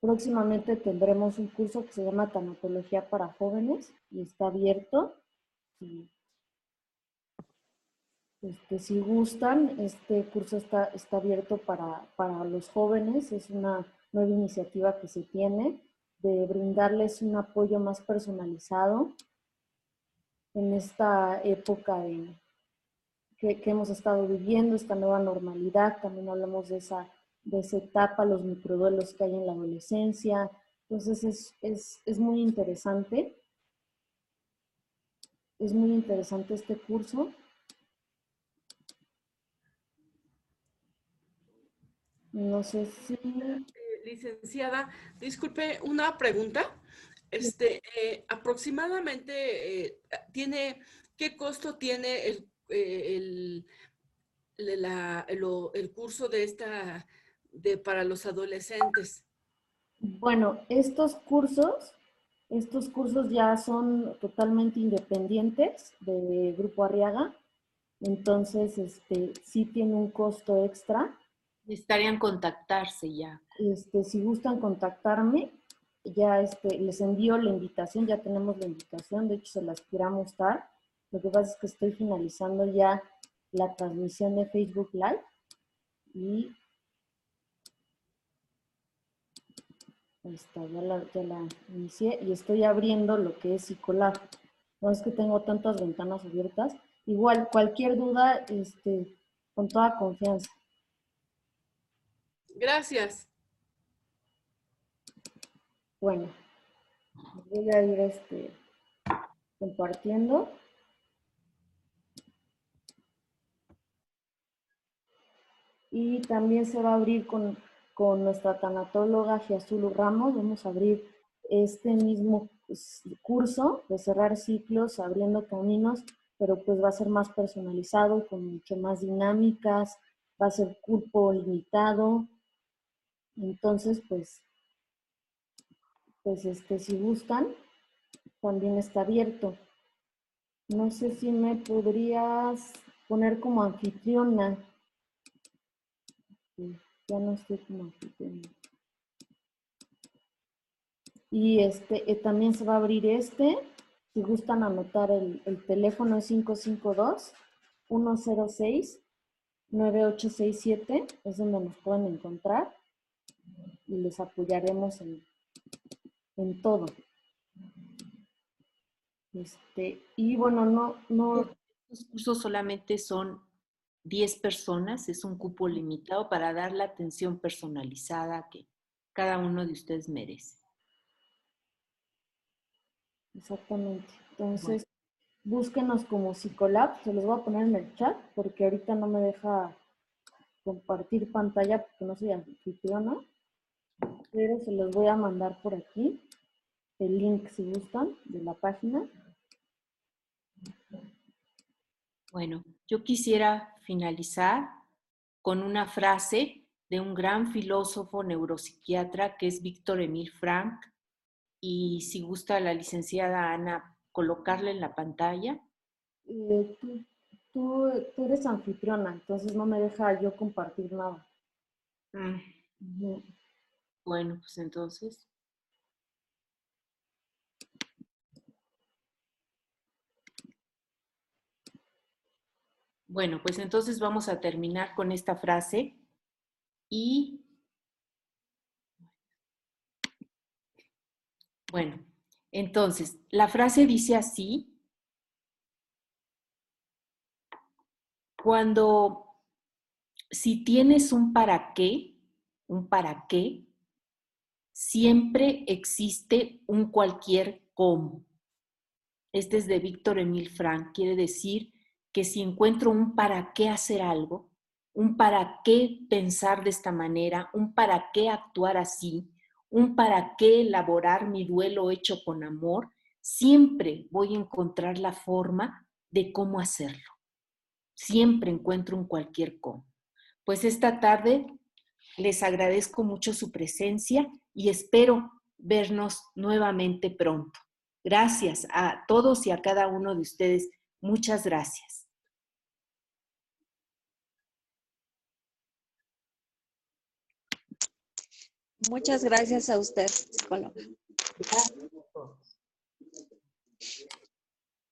Próximamente tendremos un curso que se llama Tanatología para Jóvenes y está abierto. Este, si gustan, este curso está, está abierto para, para, los jóvenes, es una nueva iniciativa que se tiene de brindarles un apoyo más personalizado en esta época que, hemos estado viviendo, esta nueva normalidad. También hablamos de esa, de esa etapa, los microduelos que hay en la adolescencia. Entonces es, es, es muy interesante. es muy interesante este curso. No sé si... Eh, licenciada, disculpe, una pregunta. Este, eh, aproximadamente, eh, tiene, ¿qué costo tiene el, eh, el, la- lo- el curso de esta, de, para los adolescentes? Bueno, estos cursos, estos cursos ya son totalmente independientes de Grupo Arriaga. Entonces, este, sí tiene un costo extra. Necesitarían contactarse ya. Este, si gustan contactarme, ya este, les envío la invitación, ya tenemos la invitación, de hecho se las quiera mostrar. Lo que pasa es que estoy finalizando ya la transmisión de Facebook Live y ahí está, ya la, ya la inicié y estoy abriendo lo que es Psicolab. No es que tengo tantas ventanas abiertas. Igual, cualquier duda, este, con toda confianza. Gracias. Bueno, voy a ir este, compartiendo. Y también se va a abrir con, con nuestra tanatóloga Giazulu Ramos. Vamos a abrir este mismo curso de cerrar ciclos, abriendo caminos, pero pues va a ser más personalizado, con mucho más dinámicas, va a ser cupo limitado. Entonces, pues pues este, si buscan, también está abierto. No sé si me podrías poner como anfitriona. Ya no estoy como anfitriona. Y este, eh, también se va a abrir este. Si gustan anotar el, el teléfono es 552-106-9867. Es donde nos pueden encontrar. Y les apoyaremos en, en todo. Este, y bueno, no, no, Los cursos solamente son 10 personas, es un cupo limitado para dar la atención personalizada que cada uno de ustedes merece. exactamente. Entonces, búsquenos como Psicolab, se los voy a poner en el chat porque ahorita no me deja compartir pantalla porque no soy anfitriona, pero se los voy a mandar por aquí, el link si gustan de la página. Bueno, yo quisiera finalizar con una frase de un gran filósofo neuropsiquiatra que es Víctor Emil Frank. Y si gusta la licenciada Ana colocarla en la pantalla. Eh, tú, tú, tú eres anfitriona, entonces no me deja yo compartir nada. Mm. Bueno, pues entonces. Bueno, pues entonces vamos a terminar con esta frase y bueno, entonces la frase dice así, cuando si tienes un para qué, un para qué, siempre existe un cualquier cómo. Este es de Víctor Emil Frank, quiere decir que si encuentro un para qué hacer algo, un para qué pensar de esta manera, un para qué actuar así, un para qué elaborar mi duelo hecho con amor, siempre voy a encontrar la forma de cómo hacerlo. Siempre encuentro un cualquier cómo. Pues esta tarde les agradezco mucho su presencia y espero vernos nuevamente pronto. Gracias a todos y a cada uno de ustedes. Muchas gracias. Muchas gracias a usted, psicóloga.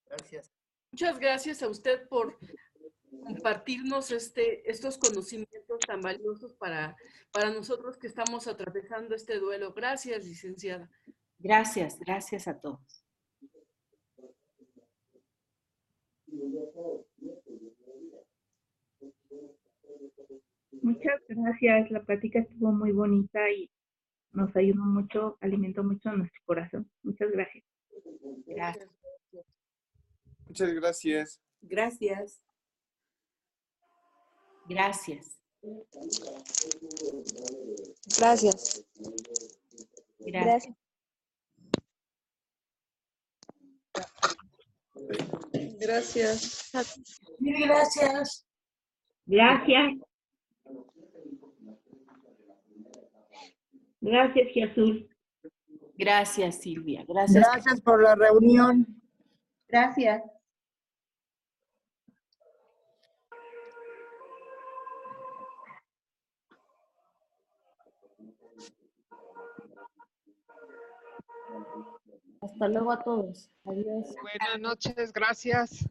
Gracias. Muchas gracias a usted por compartirnos este, estos conocimientos tan valiosos para, para nosotros que estamos atravesando este duelo. Gracias, licenciada. Gracias, gracias a todos. Muchas gracias, la plática estuvo muy bonita y nos ayudó mucho, alimentó mucho nuestro corazón. Muchas gracias. Gracias. Muchas gracias. Gracias. Gracias. Gracias. Gracias. Gracias. Mil gracias. Gracias. Gracias, Jesús. Gracias, Silvia. Gracias. Gracias por la reunión. Gracias. Hasta luego a todos. Adiós. Buenas noches, gracias.